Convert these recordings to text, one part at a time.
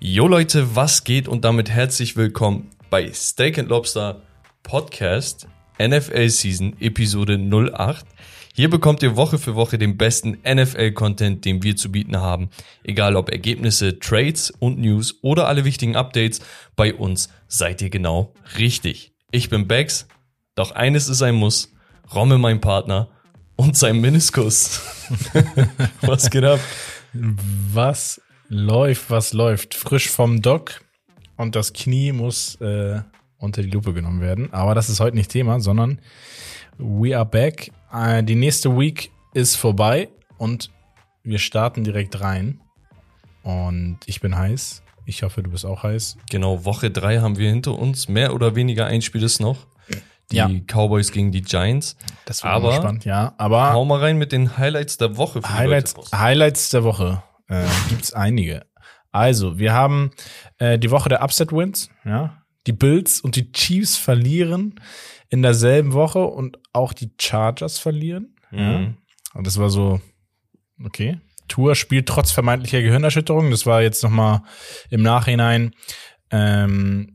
Jo Leute, was geht und damit herzlich willkommen bei Steak and Lobster Podcast NFL Season Episode 08. Hier bekommt ihr Woche für Woche den besten NFL-Content, den wir zu bieten haben. Egal ob Ergebnisse, Trades und News oder alle wichtigen Updates, bei uns seid ihr genau richtig. Ich bin Bex, doch eines ist ein Muss. Rommel mein Partner und sein Meniskus. was geht ab? Was läuft, was läuft? Frisch vom Doc und das Knie muss äh, unter die Lupe genommen werden. Aber das ist heute nicht Thema, sondern we are back. Äh, die nächste Week ist vorbei und wir starten direkt rein. Und ich bin heiß. Ich hoffe, du bist auch heiß. Genau, Woche drei haben wir hinter uns. Mehr oder weniger ein Spiel ist noch. Die Ja. Cowboys gegen die Giants. Das wird Aber- aber, spannend, ja. Aber Hau mal rein mit den Highlights der Woche. Für die Highlights. Highlights der Woche äh, gibt's einige. Also, wir haben äh, die Woche der Upset-Wins, ja. Die Bills und die Chiefs verlieren in derselben Woche und auch die Chargers verlieren. Ja. Mhm. Und das war so, okay. Tour spielt trotz vermeintlicher Gehirnerschütterung. Das war jetzt nochmal im Nachhinein, ähm,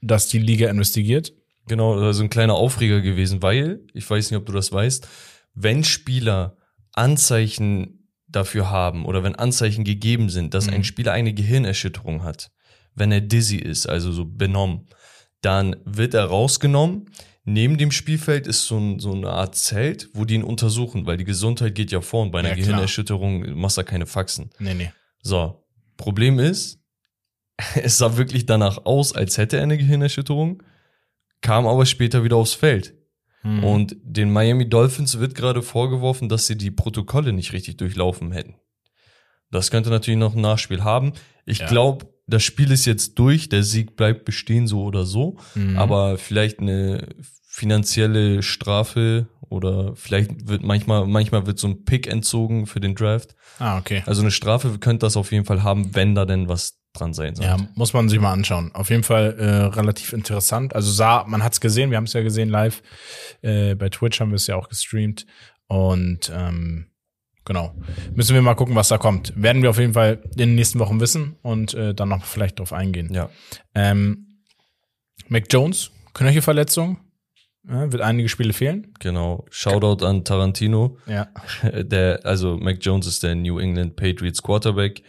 dass die Liga investigiert. Genau, also ein kleiner Aufreger gewesen, weil, ich weiß nicht, ob du das weißt, wenn Spieler Anzeichen dafür haben oder wenn Anzeichen gegeben sind, dass Mhm. ein Spieler eine Gehirnerschütterung hat, wenn er dizzy ist, also so benommen, dann wird er rausgenommen. Neben dem Spielfeld ist so, ein, so eine Art Zelt, wo die ihn untersuchen, weil die Gesundheit geht ja vor und bei einer Ja. Gehirnerschütterung machst du keine Faxen. Nee, nee. So, Problem ist, es sah wirklich danach aus, als hätte er eine Gehirnerschütterung, kam aber später wieder aufs Feld. Mhm. Und den Miami Dolphins wird gerade vorgeworfen, dass sie die Protokolle nicht richtig durchlaufen hätten. Das könnte natürlich noch ein Nachspiel haben. Ich Ja. glaube, das Spiel ist jetzt durch, der Sieg bleibt bestehen so oder so, Mhm. aber vielleicht eine finanzielle Strafe oder vielleicht wird manchmal manchmal wird so ein Pick entzogen für den Draft. Ah, okay. Also eine Strafe könnte das auf jeden Fall haben, wenn da denn was dran sein soll. Ja, muss man sich mal anschauen. Auf jeden Fall äh, relativ interessant. Also sah, man hat's gesehen, wir haben es ja gesehen live. Äh, bei Twitch haben wir es ja auch gestreamt. Und ähm, genau. Müssen wir mal gucken, was da kommt. Werden wir auf jeden Fall in den nächsten Wochen wissen und äh, dann noch vielleicht drauf eingehen. Ja. Ähm, Mac Jones, Knöchelverletzung. Ja, wird einige Spiele fehlen. Genau. Shoutout an Tarantino. Ja. Der, also Mac Jones ist der New England Patriots Quarterback.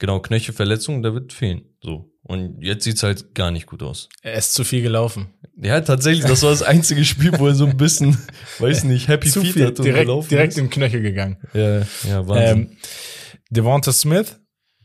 Genau, Knöchelverletzung, der wird fehlen. So. Und jetzt sieht's halt gar nicht gut aus. Er ist zu viel gelaufen. Ja, tatsächlich, das war das einzige Spiel, wo er so ein bisschen, weiß nicht, Happy zu Feet viel. hat und Direkt, gelaufen direkt ist. in den Knöchel gegangen. Ja, ja, Wahnsinn. Ähm, Devonta Smith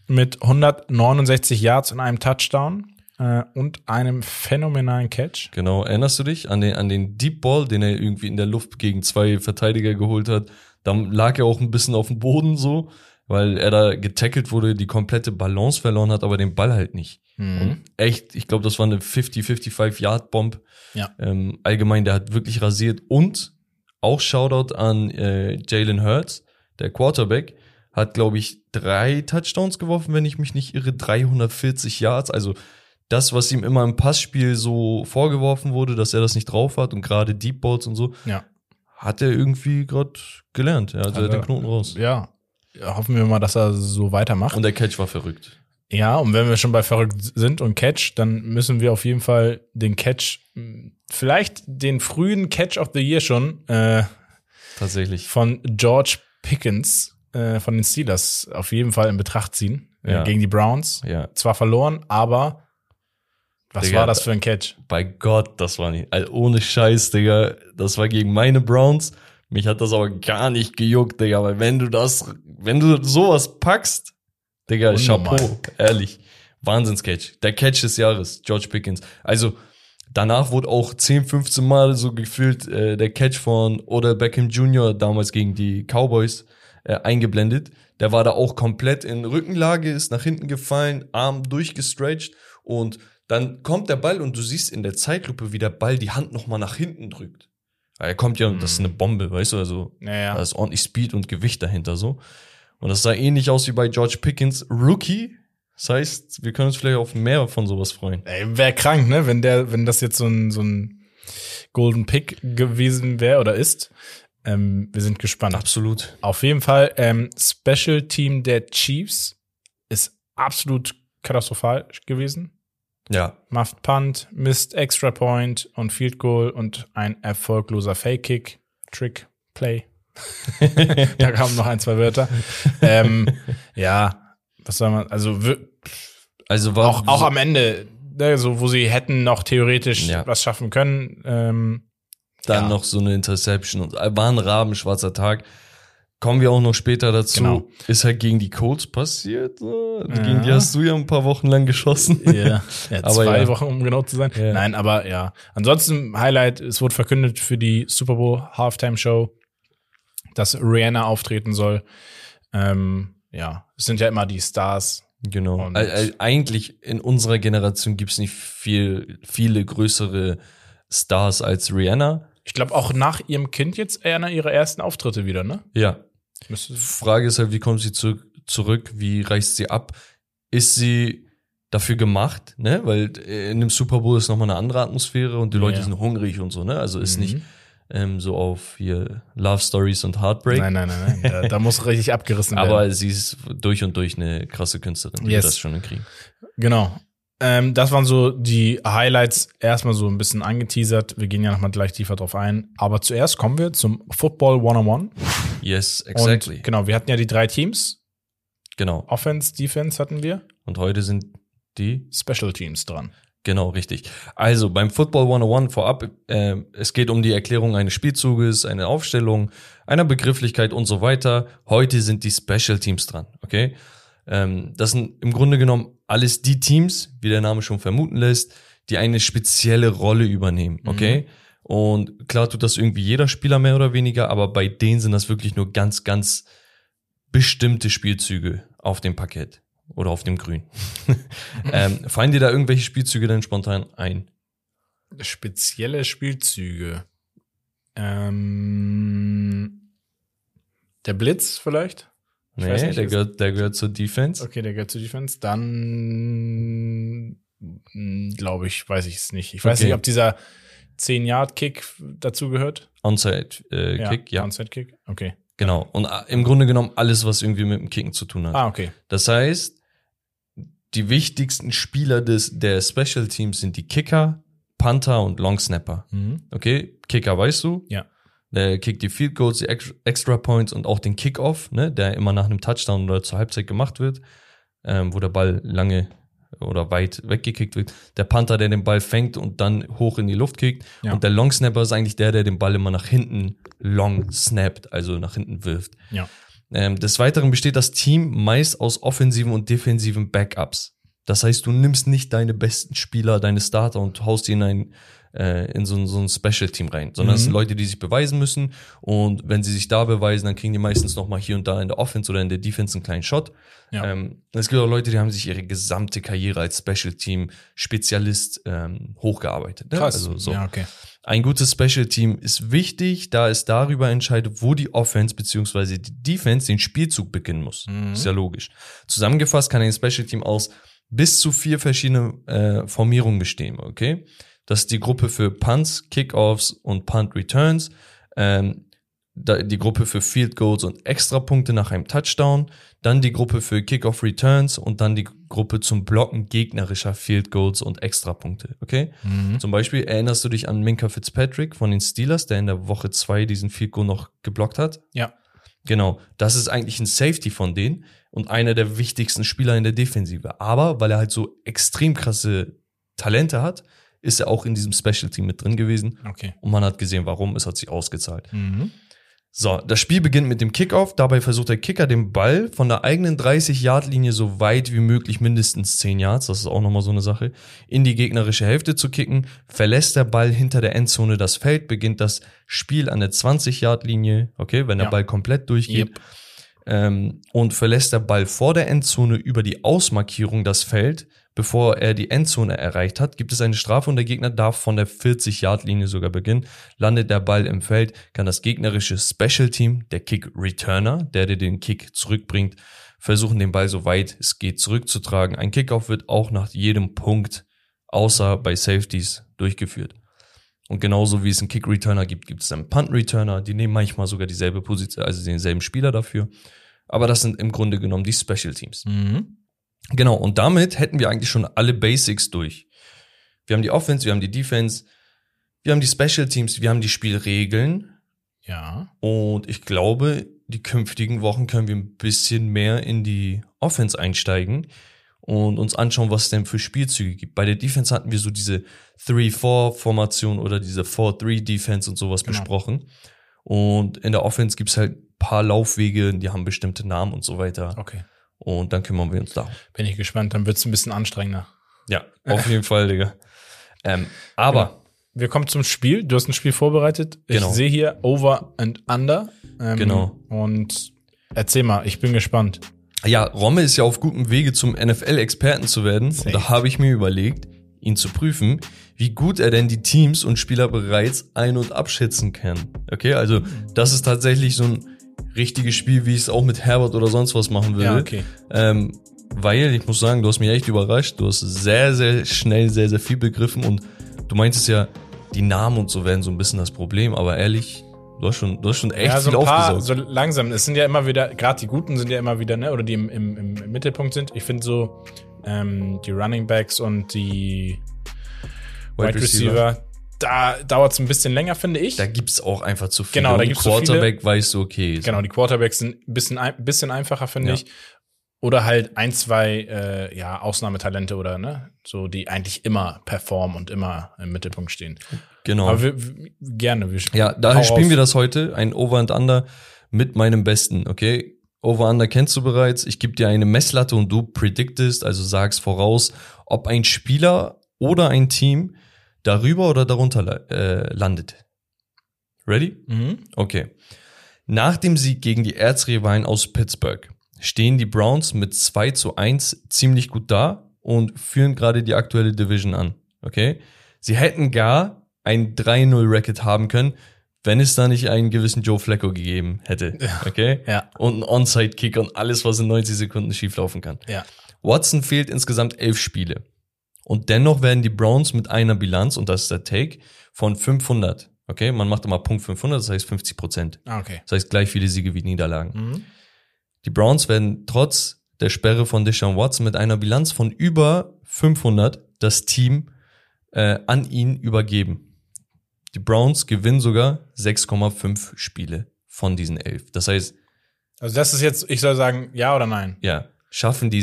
mit 169 Yards und einem Touchdown äh, und einem phänomenalen Catch. Genau, erinnerst du dich an den, an den Deep Ball, den er irgendwie in der Luft gegen zwei Verteidiger geholt hat? Da lag er auch ein bisschen auf dem Boden so, weil er da getackelt wurde, die komplette Balance verloren hat, aber den Ball halt nicht. Und echt, ich glaube, das war eine 50-55 Yard Bomb. Ja. Ähm, allgemein, der hat wirklich rasiert und auch Shoutout an äh, Jalen Hurts, der Quarterback, hat glaube ich drei Touchdowns geworfen, wenn ich mich nicht irre, 340 Yards, also das, was ihm immer im Passspiel so vorgeworfen wurde, dass er das nicht drauf hat und gerade Deep Balls und so, Ja. hat er irgendwie gerade gelernt. Ja, also er hat den Knoten raus. Ja. Hoffen wir mal, dass er so weitermacht. Und der Catch war verrückt. ja, und wenn wir schon bei verrückt sind und Catch, dann müssen wir auf jeden Fall den Catch, vielleicht den frühen Catch of the Year schon äh, Tatsächlich. von George Pickens äh, von den Steelers auf jeden Fall in Betracht ziehen äh, Ja. gegen die Browns. Ja. Zwar verloren, aber was Digga, war das für ein Catch? Bei Gott, das war nicht. Also ohne Scheiß, Digga. Das war gegen meine Browns. Mich hat das aber gar nicht gejuckt, Digga. Weil wenn du das, wenn du sowas packst, Digga, Unnormal. Chapeau. Ehrlich. Wahnsinns-Catch. Der Catch des Jahres, George Pickens. Also, danach wurde auch 10, 15 Mal so gefühlt äh, der Catch von Odell Beckham Jr. damals gegen die Cowboys äh, eingeblendet. Der war da auch komplett in Rückenlage, ist nach hinten gefallen, Arm durchgestretcht und dann kommt der Ball und du siehst in der Zeitlupe, wie der Ball die Hand nochmal nach hinten drückt. Er kommt ja, das ist eine Bombe, weißt du, also Ja, ja. da ist ordentlich Speed und Gewicht dahinter so. Und das sah ähnlich aus wie bei George Pickens, Rookie. Das heißt, wir können uns vielleicht auf mehr von sowas freuen. Ey, wäre krank, ne, wenn der, wenn das jetzt so ein, so ein Golden Pick gewesen wäre oder ist. Ähm, wir sind gespannt. Absolut. Auf jeden Fall, ähm, Special Team der Chiefs ist absolut katastrophal gewesen. Ja. Muffed Punt, Missed Extra Point und Field Goal und ein erfolgloser Fake Kick, Trick, Play. da kamen noch ein, zwei Wörter. ähm, ja, was soll man, also Also war auch, auch am Ende, ne, so wo sie hätten noch theoretisch Ja. was schaffen können. Ähm, dann ja. noch so eine Interception und war ein rabenschwarzer Tag. Kommen wir auch noch später dazu. Genau. Ist halt gegen die Colts passiert. ne? Ja. Gegen die hast du ja ein paar Wochen lang geschossen. Ja, ja zwei ja. Wochen, um genau zu sein. Nein, aber ja. Ansonsten Highlight, es wurde verkündet für die Super Bowl Halftime Show, dass Rihanna auftreten soll. Ähm, ja, es sind ja immer die Stars. Genau. Und- eigentlich in unserer Generation gibt's nicht viel, viele größere Stars als Rihanna. Ich glaube auch nach ihrem Kind jetzt einer ihrer ersten Auftritte wieder, ne? Ja. Frage ist halt, wie kommt sie zu, zurück? Wie reißt sie ab? Ist sie dafür gemacht, ne? Weil äh, in dem Super Bowl ist nochmal eine andere Atmosphäre und die Leute Ja. sind hungrig und so, ne? Also ist Mhm. nicht ähm, so auf hier Love Stories und Heartbreak. Nein, nein, nein, nein. Da, da muss richtig abgerissen werden. Aber sie ist durch und durch eine krasse Künstlerin, die Yes. das schon hinkriegen. Genau. Ähm, das waren so die Highlights, erstmal so ein bisschen angeteasert. Wir gehen ja nochmal gleich tiefer drauf ein. Aber zuerst kommen wir zum Football 101. Yes, exactly. Und genau, wir hatten ja die drei Teams. genau. Offense, Defense hatten wir. Und heute sind die Special Teams dran. Genau, richtig. Also beim Football 101 vorab, äh, es geht um die Erklärung eines Spielzuges, eine Aufstellung, einer Begrifflichkeit und so weiter. Heute sind die Special Teams dran, okay? Ähm, das sind im Grunde genommen alles die Teams, wie der Name schon vermuten lässt, die eine spezielle Rolle übernehmen, okay? Und klar tut das irgendwie jeder Spieler mehr oder weniger, aber bei denen sind das wirklich nur ganz, ganz bestimmte Spielzüge auf dem Parkett oder auf dem Grün. ähm, fallen dir da irgendwelche Spielzüge denn spontan ein? Spezielle Spielzüge. Ähm, der Blitz vielleicht? Ich Nee, nicht, der, gehört, der gehört zur Defense. Okay, der gehört zur Defense. Dann glaube ich, weiß ich es nicht. Ich weiß Okay. nicht, ob dieser 10-Yard-Kick dazu gehört. Onside äh, Kick, ja, Onside-Kick. Okay. genau. Und äh, im Grunde genommen alles, was irgendwie mit dem Kicken zu tun hat. Ah, okay. Das heißt, die wichtigsten Spieler des, der Special Teams sind die Kicker, Panther und Long Snapper. Mhm. Okay, Kicker weißt du? Ja. Der kickt die Field Goals, die Ex- Extra Points und auch den Kickoff, ne, der immer nach einem Touchdown oder zur Halbzeit gemacht wird, ähm, wo der Ball lange oder weit weggekickt wird. Der Panther, der den Ball fängt und dann hoch in die Luft kickt. Ja. Und der Long Snapper ist eigentlich der, der den Ball immer nach hinten long snappt, also nach hinten wirft. Ja. Ähm, des Weiteren besteht das Team meist aus offensiven und defensiven Backups. Das heißt, du nimmst nicht deine besten Spieler, deine Starter und haust die in ein äh, in so, ein- so ein Special-Team rein, sondern es Mhm. sind Leute, die sich beweisen müssen und wenn sie sich da beweisen, dann kriegen die meistens noch mal hier und da in der Offense oder in der Defense einen kleinen Shot. Ja. Ähm, es gibt auch Leute, die haben sich ihre gesamte Karriere als Special-Team-Spezialist ähm, hochgearbeitet. Ne? Krass. Also so. Ja, okay. Ein gutes Special Team ist wichtig, da es darüber entscheidet, wo die Offense bzw. die Defense den Spielzug beginnen muss. Mhm. Ist ja logisch. Zusammengefasst kann ein Special Team aus bis zu vier verschiedene äh, Formierungen bestehen, okay? Das ist die Gruppe für Punts, Kickoffs und Punt Returns, ähm, die Gruppe für Field Goals und Extrapunkte nach einem Touchdown, dann die Gruppe für Kickoff Returns und dann die Gruppe zum Blocken gegnerischer Field Goals und Extrapunkte, okay? Mhm. Zum Beispiel erinnerst du dich an Minka Fitzpatrick von den Steelers, der in der Woche zwei diesen Field Goal noch geblockt hat? Ja. Genau, das ist eigentlich ein Safety von denen und einer der wichtigsten Spieler in der Defensive. Aber weil er halt so extrem krasse Talente hat, ist er auch in diesem Special Team mit drin gewesen Okay. und man hat gesehen, warum, es hat sich ausgezahlt. Mhm. So, das Spiel beginnt mit dem Kickoff. Dabei versucht der Kicker den Ball von der eigenen 30-Yard-Linie so weit wie möglich, mindestens 10 Yards, das ist auch nochmal so eine Sache, in die gegnerische Hälfte zu kicken. Verlässt der Ball hinter der Endzone das Feld, beginnt das Spiel an der 20-Yard-Linie, okay, wenn der Ja. Ball komplett durchgeht. Yep. Ähm, und verlässt der Ball vor der Endzone über die Ausmarkierung das Feld, bevor er die Endzone erreicht hat, gibt es eine Strafe und der Gegner darf von der 40-Yard-Linie sogar beginnen. Landet der Ball im Feld, kann das gegnerische Special Team, der Kick-Returner, der dir den Kick zurückbringt, versuchen, den Ball so weit es geht zurückzutragen. Ein Kickoff wird auch nach jedem Punkt, außer bei Safeties, durchgeführt. Und genauso wie es einen Kick-Returner gibt, gibt es einen Punt-Returner. Die nehmen manchmal sogar dieselbe Position, also denselben Spieler dafür. Aber das sind im Grunde genommen die Special Teams. Mhm. Genau, und damit hätten wir eigentlich schon alle Basics durch. Wir haben die Offense, wir haben die Defense, wir haben die Special Teams, wir haben die Spielregeln. Ja. Und ich glaube, die künftigen Wochen können wir ein bisschen mehr in die Offense einsteigen und uns anschauen, was es denn für Spielzüge gibt. Bei der Defense hatten wir so diese 3-4-Formation oder diese 4-3-Defense und sowas Genau. besprochen. Und in der Offense gibt's halt ein paar Laufwege, die haben bestimmte Namen und so weiter. Okay. Und dann kümmern wir uns darum. Bin ich gespannt. Dann wird's ein bisschen anstrengender. Ja, auf jeden Fall, Digga. Ähm, aber, Wir kommen zum Spiel. Du hast ein Spiel vorbereitet. Genau. Ich sehe hier Over and Under. Ähm, Genau. Und erzähl mal, ich bin gespannt. ja, Romme ist ja auf gutem Wege zum NFL-Experten zu werden. Safe. Und da habe ich mir überlegt, ihn zu prüfen, wie gut er denn die Teams und Spieler bereits ein- und abschätzen kann. Okay, also das ist tatsächlich so ein richtiges Spiel, wie ich es auch mit Herbert oder sonst was machen würde. Ja, okay. Ähm, weil, ich muss sagen, du hast mich echt überrascht. Du hast sehr, sehr schnell, sehr, sehr viel begriffen und du meintest ja, die Namen und so werden so ein bisschen das Problem, aber ehrlich, du hast schon, du hast schon echt ja, so viel ein paar, aufgesaugt. so langsam. Es sind ja immer wieder, gerade die Guten sind ja immer wieder, ne, oder die im, im, im Mittelpunkt sind. Ich finde so, ähm, die Running Backs und die Wide Receiver, da dauert es ein bisschen länger, finde ich. Da gibt's auch einfach zu viel. Genau, da gibt's zu viele. Quarterback weißt du, okay. so. Genau, die Quarterbacks sind ein bisschen, ein bisschen einfacher, finde Ja. ich. Oder halt ein, zwei äh, ja, Ausnahmetalente oder ne, so die eigentlich immer performen und immer im Mittelpunkt stehen. Genau. Aber wir, wir, gerne. Wir ja, daher spielen wir das heute, ein Over and Under mit meinem Besten, okay? Over Under kennst du bereits. Ich gebe dir eine Messlatte und du predictest, also sagst voraus, ob ein Spieler oder ein Team darüber oder darunter äh, landet. Ready? Mhm. Okay. Nach dem Sieg gegen die Erzrivalen aus Pittsburgh stehen die Browns mit 2 zu 1 ziemlich gut da und führen gerade die aktuelle Division an. Okay? Sie hätten gar ein 3-0-Record haben können, wenn es da nicht einen gewissen Joe Flacco gegeben hätte. Okay? Ja. Und einen Onside-Kick und alles, was in 90 Sekunden schieflaufen kann. Ja. Watson fehlt insgesamt elf Spiele. Und dennoch werden die Browns mit einer Bilanz, und das ist der Take, von 500. Okay, man macht immer Punkt 500, das heißt 50 Prozent. Ah, okay. Das heißt gleich viele Siege wie Niederlagen. Mhm. Die Browns werden trotz der Sperre von Deshaun Watson mit einer Bilanz von über 500 das Team äh, an ihn übergeben. Die Browns gewinnen sogar 6,5 Spiele von diesen elf. Das heißt, Also das ist jetzt, ich soll sagen, ja oder nein? ja, schaffen die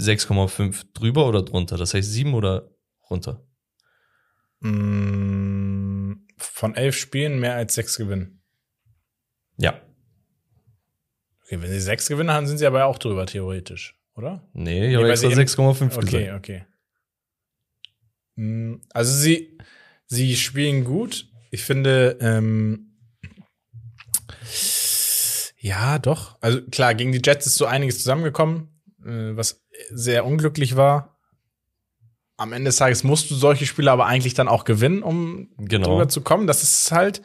6,5 drüber oder drunter? Das heißt sieben oder runter? Mm, Von elf Spielen mehr als sechs gewinnen. Ja. Okay, wenn sie sechs gewinnen haben, sind sie aber auch drüber, theoretisch, oder? Nee, ich habe weil extra sie eben- 6,5 Okay, gesagt. okay. Mm, Also sie, sie spielen gut. Ich finde, ähm, ja, doch. Also klar, gegen die Jets ist so einiges zusammengekommen, äh, was sehr unglücklich war. Am Ende des Tages musst du solche Spiele aber eigentlich dann auch gewinnen, um Genau. drüber zu kommen. Das ist halt,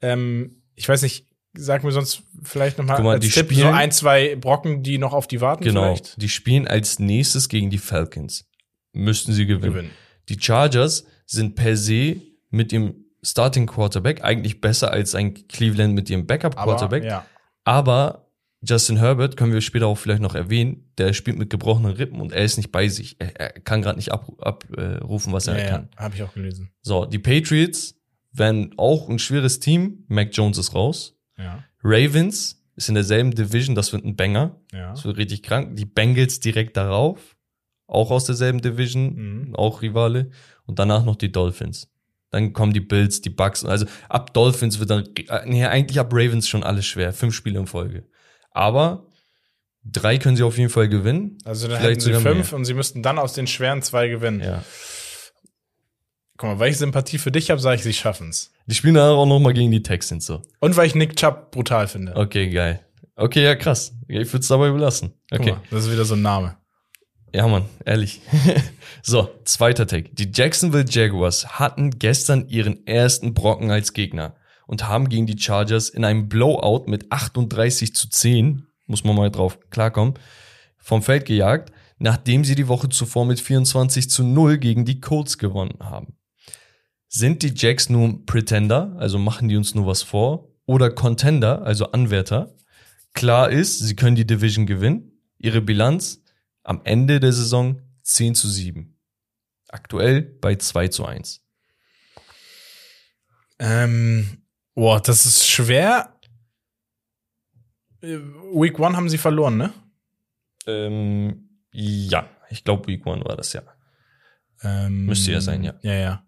ähm, ich weiß nicht, sag mir sonst vielleicht noch mal, als die Tipp so spielen- ein, zwei Brocken, die noch auf die warten Genau. vielleicht. Die spielen als nächstes gegen die Falcons. Müssten sie gewinnen. Gewinnen. Die Chargers sind per se mit dem Starting Quarterback eigentlich besser als ein Cleveland mit ihrem Backup Aber, Quarterback. ja. Aber Justin Herbert können wir später auch vielleicht noch erwähnen. Der spielt mit gebrochenen Rippen und er ist nicht bei sich. Er, er kann gerade nicht abrufen, ab, äh, was er Ja, ja, kann. habe ich auch gelesen. So, die Patriots werden auch ein schweres Team. Mac Jones ist raus. Ja, Ravens ist in derselben Division. Das wird ein Banger. ja. Das wird richtig krank. Die Bengals direkt darauf. Auch aus derselben Division. Mhm. Auch Rivale. Und danach noch die Dolphins. Dann kommen die Bills, die Bucks. Also ab Dolphins wird dann, äh, nee, eigentlich ab Ravens schon alles schwer. Fünf Spiele in Folge. Aber drei können sie auf jeden Fall gewinnen. Also dann Vielleicht hätten sie sogar fünf mehr. und sie müssten dann aus den schweren zwei gewinnen. Ja. Guck mal, weil ich Sympathie für dich habe, sage ich, sie schaffen's. Die spielen dann auch noch mal gegen die Texans so. Und weil ich Nick Chubb brutal finde. Okay, geil. Okay, ja, krass. Ich würde es dabei belassen. Guck Okay. mal, das ist wieder so ein Name. Ja, Mann, ehrlich. so, zweiter Take. Die Jacksonville Jaguars hatten gestern ihren ersten Brocken als Gegner und haben gegen die Chargers in einem Blowout mit 38 zu 10, muss man mal drauf klarkommen, vom Feld gejagt, nachdem sie die Woche zuvor mit 24 zu 0 gegen die Colts gewonnen haben. Sind die Jacks nur Pretender, also machen die uns nur was vor, oder Contender, also Anwärter? Klar ist, sie können die Division gewinnen. Ihre Bilanz am Ende der Saison 10 zu 7. Aktuell bei 2 zu 1. Ähm, boah, das ist schwer. Äh, Week One haben sie verloren, ne? Ähm, ja, ich glaube Week One war das ja. Ähm, Müsste ja sein, ja. Ja, ja.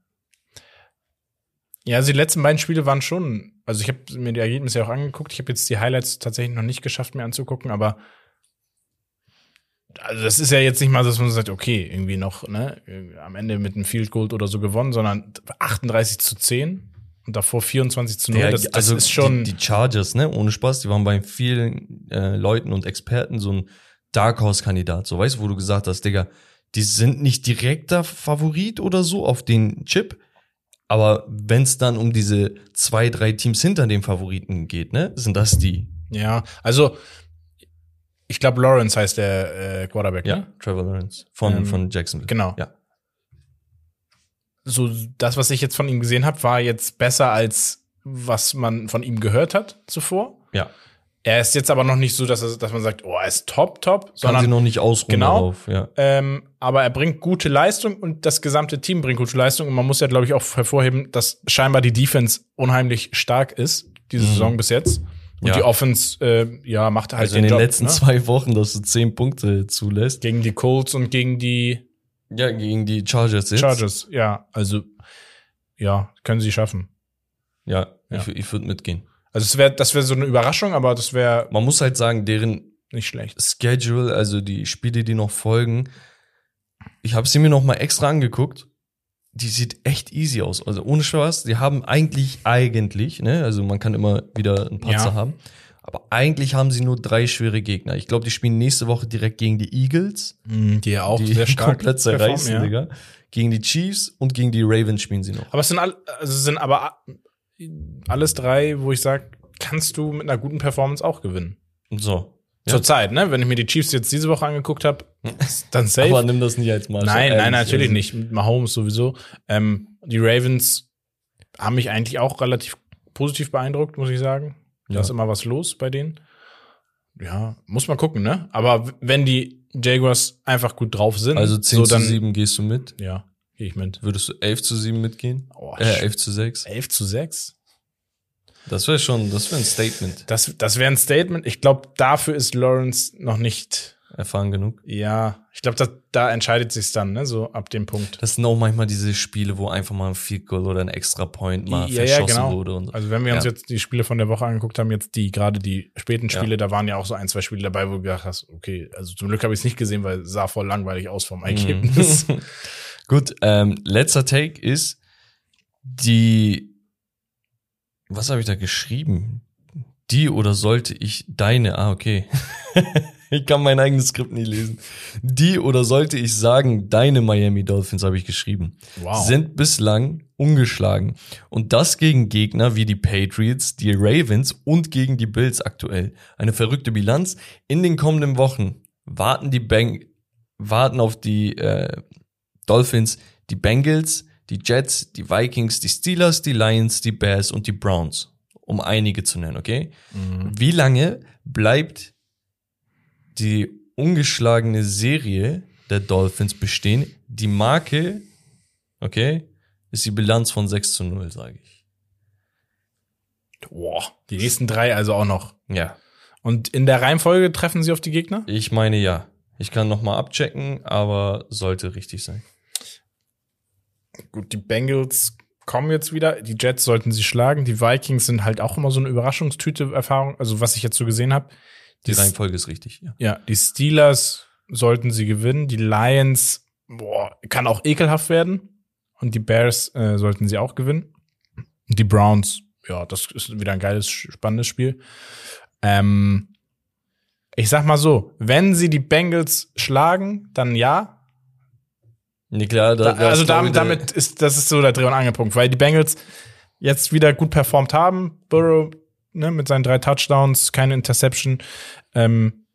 Ja, also die letzten beiden Spiele waren schon, also ich habe mir die Ergebnisse ja auch angeguckt. Ich habe jetzt die Highlights tatsächlich noch nicht geschafft, mir anzugucken, aber also das ist ja jetzt nicht mal, dass man sagt, okay, irgendwie noch, ne, am Ende mit einem Field Goal oder so gewonnen, sondern 38 zu 10 und davor 24 zu 0. Der, das, das also ist schon. Die, die Chargers, ne, ohne Spaß, die waren bei vielen äh, Leuten und Experten so ein Dark Horse-Kandidat. So, weißt du, wo du gesagt hast, Digga, die sind nicht direkter Favorit oder so auf den Chip. Aber wenn es dann um diese zwei, drei Teams hinter dem Favoriten geht, ne, sind das die. ja, also ich glaube, Lawrence heißt der äh, Quarterback, Ja, ne? Trevor Lawrence von, Ähm, von Jacksonville. genau. Ja. So, das, was ich jetzt von ihm gesehen habe, war jetzt besser als was man von ihm gehört hat zuvor. Ja. Er ist jetzt aber noch nicht so, dass, er, dass man sagt, oh, er ist top, top, Kann sie sondern noch nicht ausruhen Genau. darauf, ja. ähm, aber er bringt gute Leistung und das gesamte Team bringt gute Leistung. Und man muss ja, glaube ich, auch hervorheben, dass scheinbar die Defense unheimlich stark ist, diese Saison bis jetzt. Und Mhm. Ja. die Offense, äh, ja, macht halt Also den in den letzten ne? zwei Wochen, dass du zehn Punkte zulässt. Gegen die Colts und gegen die Ja, gegen die Chargers jetzt. Chargers. Ja, also, ja, können sie schaffen. Ja, Ja. ich, ich würde mitgehen. Also, es wäre, das wäre so eine Überraschung, aber das wäre Man muss halt sagen, deren nicht schlecht. Schedule, also die Spiele, die noch folgen, ich habe sie mir noch mal extra angeguckt. Die sieht echt easy aus. Also ohne Spaß. Die haben eigentlich, eigentlich, ne, also man kann immer wieder einen Patzer Ja. haben. Aber eigentlich haben sie nur drei schwere Gegner. Ich glaube, die spielen nächste Woche direkt gegen die Eagles, Die ja auch die sehr stark komplett zerreißen, performen, ja. Digga. Gegen die Chiefs und gegen die Ravens spielen sie noch. Aber es sind, all, also es sind aber alles drei, wo ich sage, kannst du mit einer guten Performance auch gewinnen. So. Ja. Zur Zeit, ne? Wenn ich mir die Chiefs jetzt diese Woche angeguckt habe, dann safe. Aber nimm das nicht als Maßstab. nein, nein, natürlich Also, nicht. Mit Mahomes sowieso. Ähm, die Ravens haben mich eigentlich auch relativ positiv beeindruckt, muss ich sagen. Da Ja. ist immer was los bei denen. Ja, muss man gucken, ne? Aber wenn die Jaguars einfach gut drauf sind, Also 10 so zu dann, 7 gehst du mit. Ja, gehe ich mit. Würdest du 11 zu 7 mitgehen? Oh, Äh, 11 zu 6? 11 zu 6? Das wäre schon, das wäre ein Statement. Das, das wäre ein Statement. Ich glaube, dafür ist Lawrence noch nicht. Erfahren genug. Ja, ich glaube, da, da entscheidet sich's dann, ne? So ab dem Punkt. Das sind auch manchmal diese Spiele, wo einfach mal ein Field Goal oder ein extra Point mal Ja, ja, verschossen genau. wurde. Und so. Also wenn wir uns Ja. jetzt die Spiele von der Woche angeguckt haben, jetzt die gerade die späten Ja. Spiele, da waren ja auch so ein, zwei Spiele dabei, wo du gedacht hast, okay, also zum Glück habe ich es nicht gesehen, weil es sah voll langweilig aus vom Ergebnis. Mhm. Gut, ähm, letzter Take ist die, was habe ich da geschrieben? Die oder sollte ich deine, ah, okay. ich kann mein eigenes Skript nie lesen. Die oder sollte ich sagen, deine Miami Dolphins habe ich geschrieben. Wow. Sind bislang ungeschlagen. Und das gegen Gegner wie die Patriots, die Ravens und gegen die Bills aktuell. Eine verrückte Bilanz. In den kommenden Wochen warten die Bang, warten auf die äh, Dolphins, die Bengals, die Jets, die Vikings, die Steelers, die Lions, die Bears und die Browns. Um einige zu nennen, okay? Wie lange bleibt die ungeschlagene Serie der Dolphins bestehen? Die Marke, okay, ist die Bilanz von 6 zu 0, sage ich. Boah, die nächsten drei also auch noch. Ja, Und in der Reihenfolge treffen sie auf die Gegner? ich meine ja. Ich kann noch mal abchecken, aber sollte richtig sein. Gut, die Bengals kommen jetzt wieder. Die Jets sollten sie schlagen. Die Vikings sind halt auch immer so eine Überraschungstüte-Erfahrung. Also was ich jetzt so gesehen habe. Die Reihenfolge ist richtig, ja. Ja, die Steelers sollten sie gewinnen. Die Lions, boah, kann auch ekelhaft werden. Und die Bears äh, sollten sie auch gewinnen. Und die Browns, ja, das ist wieder ein geiles, spannendes Spiel. Ähm, ich sag mal so, wenn sie die Bengals schlagen, dann ja. Nee, klar, da, Da, also damit, damit ist, das ist so der Dreh- und Angelpunkt, weil die Bengals jetzt wieder gut performt haben. Burrow, ne, mit seinen drei Touchdowns, keine Interception. Ähm,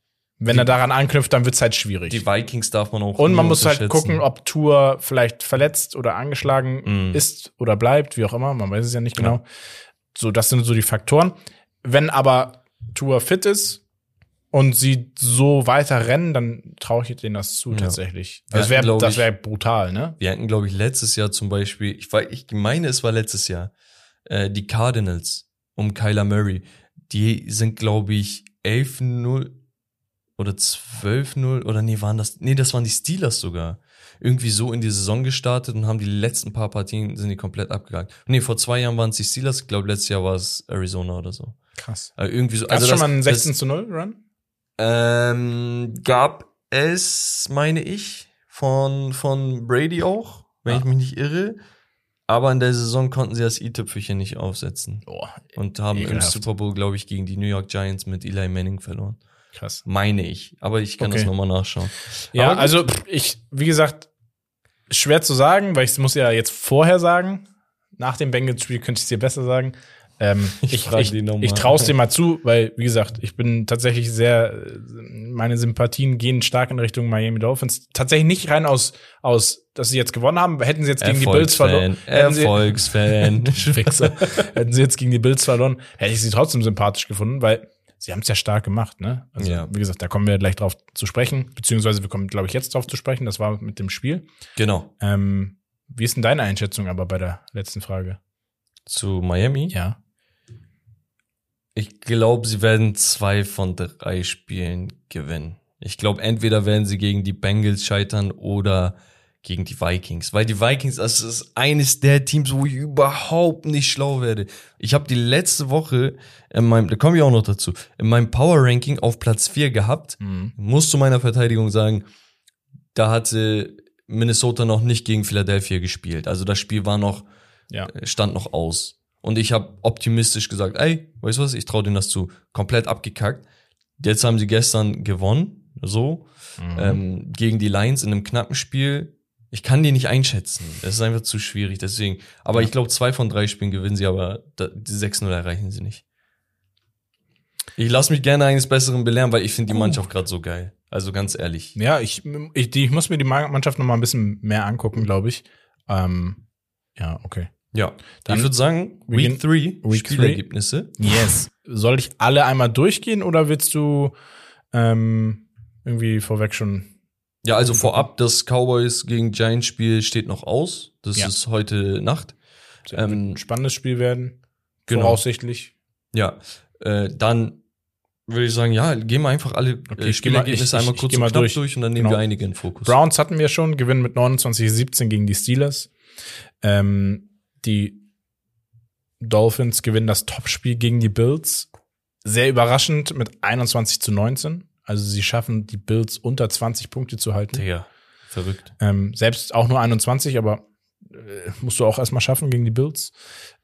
wenn er daran anknüpft, dann wird's halt schwierig. Die Vikings darf man auch Und man muss halt gucken, ob Tour vielleicht verletzt oder angeschlagen Mhm. ist oder bleibt, wie auch immer. Man weiß es ja nicht genau. So, das sind so die Faktoren. Wenn aber Tour fit ist und sie so weiter rennen, dann traue ich denen das zu, Ja. tatsächlich. Das wäre das ich- wär brutal, ne? Wir hatten, glaube ich, letztes Jahr zum Beispiel, ich, war, ich meine, es war letztes Jahr, äh, die Cardinals um Kyler Murray. Die sind, glaube ich, 11-0 oder 12-0 oder nee, waren das, nee, das waren die Steelers sogar. Irgendwie so in die Saison gestartet und haben die letzten paar Partien sind die komplett abgegangen. Nee, vor zwei Jahren waren es die Steelers, ich glaube, letztes Jahr war es Arizona oder so. Krass. Also irgendwie so. Hast Also du schon das, mal einen das- 16 zu 0 Run? Ähm, gab es, meine ich, von, von Brady auch, wenn Ah. ich mich nicht irre. Aber in der Saison konnten sie das i-Tüpfelchen nicht aufsetzen Boah, und haben im Ekelhaft. Super Bowl, glaube ich, gegen die New York Giants mit Eli Manning verloren. krass. Meine ich. Aber ich kann Okay. das nochmal nachschauen. Ja, also ich, wie gesagt, schwer zu sagen, weil ich muss ja jetzt vorher sagen. Nach dem Bengals-Spiel könnte ich es dir besser sagen. Ähm, Ich ich ich, ich traue es dir mal zu, weil, wie gesagt, ich bin tatsächlich sehr, meine Sympathien gehen stark in Richtung Miami Dolphins. Tatsächlich nicht rein aus, aus, dass sie jetzt gewonnen haben. Hätten sie jetzt gegen die Bills verloren. Erfolgsfan. Hätten sie jetzt gegen die Bills verloren, hätte ich sie trotzdem sympathisch gefunden, weil sie haben es ja stark gemacht, ne? Also, Ja. wie gesagt, da kommen wir gleich drauf zu sprechen, beziehungsweise wir kommen, glaube ich, jetzt drauf zu sprechen. Das war mit dem Spiel. genau. Ähm, wie ist denn deine Einschätzung aber bei der letzten Frage? Zu Miami. Ja. Ich glaube, sie werden zwei von drei Spielen gewinnen. Ich glaube, entweder werden sie gegen die Bengals scheitern oder gegen die Vikings. Weil die Vikings, das ist eines der Teams, wo ich überhaupt nicht schlau werde. Ich habe die letzte Woche in meinem, da komme ich auch noch dazu, in meinem Power Ranking auf Platz 4 gehabt. Mhm. Muss zu meiner Verteidigung sagen, da hatte Minnesota noch nicht gegen Philadelphia gespielt. Also das Spiel war noch Ja. äh, stand noch aus. Und ich habe optimistisch gesagt, ey, weißt du was, ich traue denen das zu. Komplett abgekackt. Jetzt haben sie gestern gewonnen, so, Mhm. ähm, gegen die Lions in einem knappen Spiel. Ich kann die nicht einschätzen. Es ist einfach zu schwierig, deswegen. Aber Ja. ich glaube, zwei von drei Spielen gewinnen sie, aber die 6-0 erreichen sie nicht. Ich lasse mich gerne eines Besseren belehren, weil ich finde die Gut. Mannschaft gerade so geil. Also ganz ehrlich. Ja, ich, ich, die, ich muss mir die Mannschaft noch mal ein bisschen mehr angucken, glaube ich. Ähm, ja, okay. Ja, Dann- ich würde sagen, Week 3, Week three. Spielergebnisse. Yes. Soll ich alle einmal durchgehen oder willst du ähm, irgendwie vorweg schon? Ja, also vorab, das Cowboys gegen Giants Spiel steht noch aus. Das Ja. ist heute Nacht. Ähm, ein spannendes Spiel werden? genau. Voraussichtlich. Ja, äh, dann würde ich sagen, ja, gehen wir einfach alle Okay, äh, ich geh mal- Spielergebnisse einmal kurz und knapp durch. durch. und dann nehmen Genau. wir einige in Fokus. Browns hatten wir schon, gewinnen mit 29-17 gegen die Steelers. Ähm, die Dolphins gewinnen das Topspiel gegen die Bills. Sehr überraschend mit 21 zu 19. Also sie schaffen die Bills unter 20 Punkte zu halten. Digga, verrückt. Ähm, selbst auch nur 21, aber äh, musst du auch erstmal schaffen gegen die Bills.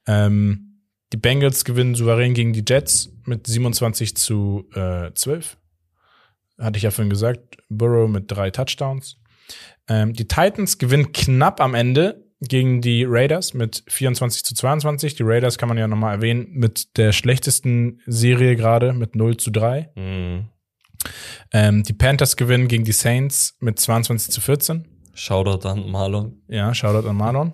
Ähm, die Bengals gewinnen souverän gegen die Jets mit 27 zu äh, 12. Hatte ich ja vorhin gesagt. Burrow mit drei Touchdowns. Ähm, die Titans gewinnen knapp am Ende gegen die Raiders mit 24 zu 22. Die Raiders kann man ja nochmal erwähnen mit der schlechtesten Serie gerade mit 0 zu 3. Mhm. Ähm, die Panthers gewinnen gegen die Saints mit 22 zu 14. Shoutout an Marlon. Ja, Shoutout an Marlon.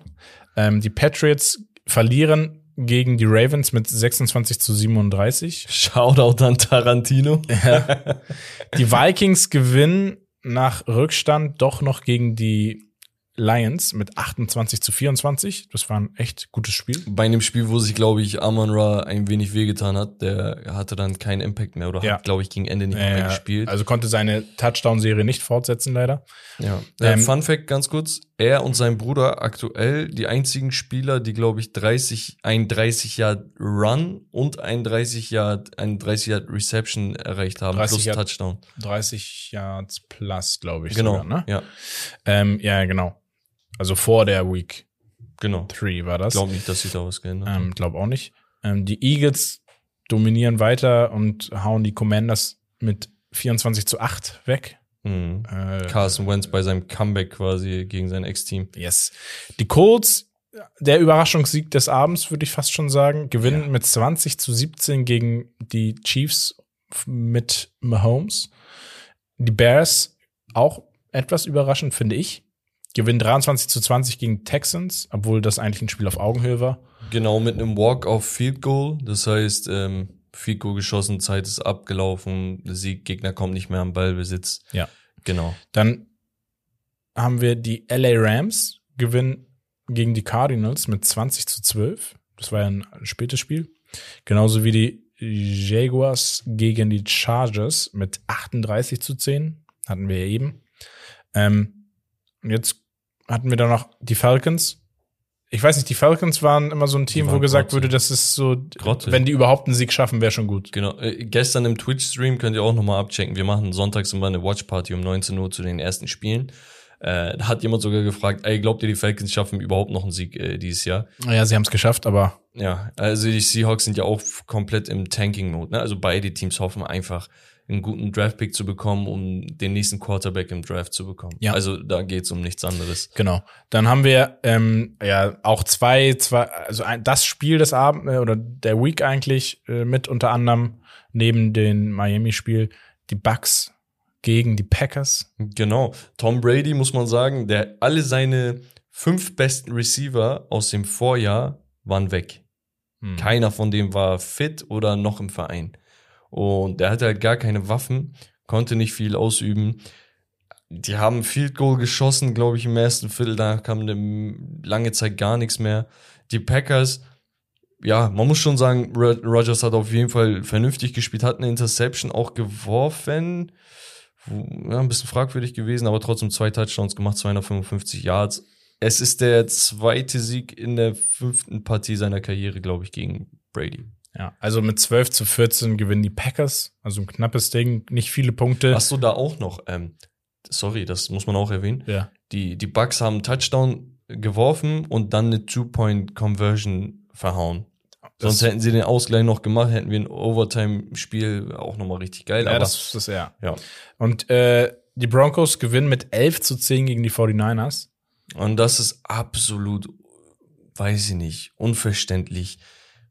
Ähm, die Patriots verlieren gegen die Ravens mit 26 zu 37. Shoutout an Tarantino. Die Vikings gewinnen nach Rückstand doch noch gegen die Lions mit 28 zu 24. Das war ein echt gutes Spiel. Bei einem Spiel, wo sich, glaube ich, Amon Ra ein wenig wehgetan hat, der hatte dann keinen Impact mehr oder Ja. hat, glaube ich, gegen Ende nicht mehr Äh, gespielt. also konnte seine Touchdown-Serie nicht fortsetzen, leider. Ja. Äh, Ähm, Fun Fact ganz kurz. Er und sein Bruder aktuell die einzigen Spieler, die, glaube ich, 30, ein 30 Yard Run und ein 30 Yard, ein 30 Yard Reception erreicht haben, 30 plus Yard Touchdown. 30 Yards plus, glaube ich. Genau. Sogar, ne? Ja, ähm, ja, genau. Also vor der Week genau. 3 war das. Ich glaube nicht, dass sich da was geändert hat. Ähm, glaub auch nicht. Ähm, die Eagles dominieren weiter und hauen die Commanders mit 24 zu 8 weg. Mhm. Äh, Carson Wentz bei seinem Comeback quasi gegen sein Ex-Team. yes. Die Colts, der Überraschungssieg des Abends, würde ich fast schon sagen, gewinnen Ja. mit 20 zu 17 gegen die Chiefs mit Mahomes. die Bears auch etwas überraschend, finde ich. Gewinnen 23 zu 20 gegen Texans, obwohl das eigentlich ein Spiel auf Augenhöhe war. Genau, mit einem Walk auf Field Goal. Das heißt, ähm, Field Goal geschossen, Zeit ist abgelaufen, der Sieg, Gegner kommt nicht mehr am Ballbesitz. Ja. Genau. Dann haben wir die LA Rams gewinnen gegen die Cardinals mit 20 zu 12. Das war ja ein spätes Spiel. Genauso wie die Jaguars gegen die Chargers mit 38 zu 10. Hatten wir ja eben. Ähm, jetzt hatten wir da noch die Falcons. Ich weiß nicht, die Falcons waren immer so ein Team, wo gesagt Grotze. wurde, das ist so, Grotte. wenn die überhaupt einen Sieg schaffen, wäre schon gut. Genau. Äh, gestern im Twitch-Stream könnt ihr auch nochmal abchecken. Wir machen sonntags immer eine Watch-Party um 19 Uhr zu den ersten Spielen. Äh, da hat jemand sogar gefragt, ey, glaubt ihr, die Falcons schaffen überhaupt noch einen Sieg äh, dieses Jahr? Naja, sie haben es geschafft, aber Ja, also die Seahawks sind ja auch komplett im Tanking-Mode. Ne? Also beide Teams hoffen einfach, einen guten Draft-Pick zu bekommen, um den nächsten Quarterback im Draft zu bekommen. Ja. Also da geht's um nichts anderes. Genau. Dann haben wir ähm, ja auch zwei, zwei, also ein, das Spiel des Abend äh, oder der Week eigentlich äh, mit unter anderem neben dem Miami-Spiel die Bucks gegen die Packers. Genau. Tom Brady, muss man sagen, der alle seine fünf besten Receiver aus dem Vorjahr waren weg. Hm. Keiner von dem war fit oder noch im Verein. Und der hatte halt gar keine Waffen, konnte nicht viel ausüben. Die haben Field Goal geschossen, glaube ich, im ersten Viertel. Da kam eine lange Zeit gar nichts mehr. Die Packers, ja, man muss schon sagen, Ro- Rodgers hat auf jeden Fall vernünftig gespielt, hat eine Interception auch geworfen. Wo- Ja, ein bisschen fragwürdig gewesen, aber trotzdem zwei Touchdowns gemacht, 255 Yards. Es ist der zweite Sieg in der fünften Partie seiner Karriere, glaube ich, gegen Brady. Ja, also mit 12 zu 14 gewinnen die Packers. Also ein knappes Ding, nicht viele Punkte. Hast du da auch noch, ähm, sorry, das muss man auch erwähnen. Ja. Die, die Bucks haben einen Touchdown geworfen und dann eine Two-Point-Conversion verhauen. Das- Sonst hätten sie den Ausgleich noch gemacht, hätten wir ein Overtime-Spiel auch nochmal richtig geil. Ja, aber das, das ja. ja. Und äh, die Broncos gewinnen mit 11 zu 10 gegen die 49ers. Und das ist absolut, weiß ich nicht, unverständlich,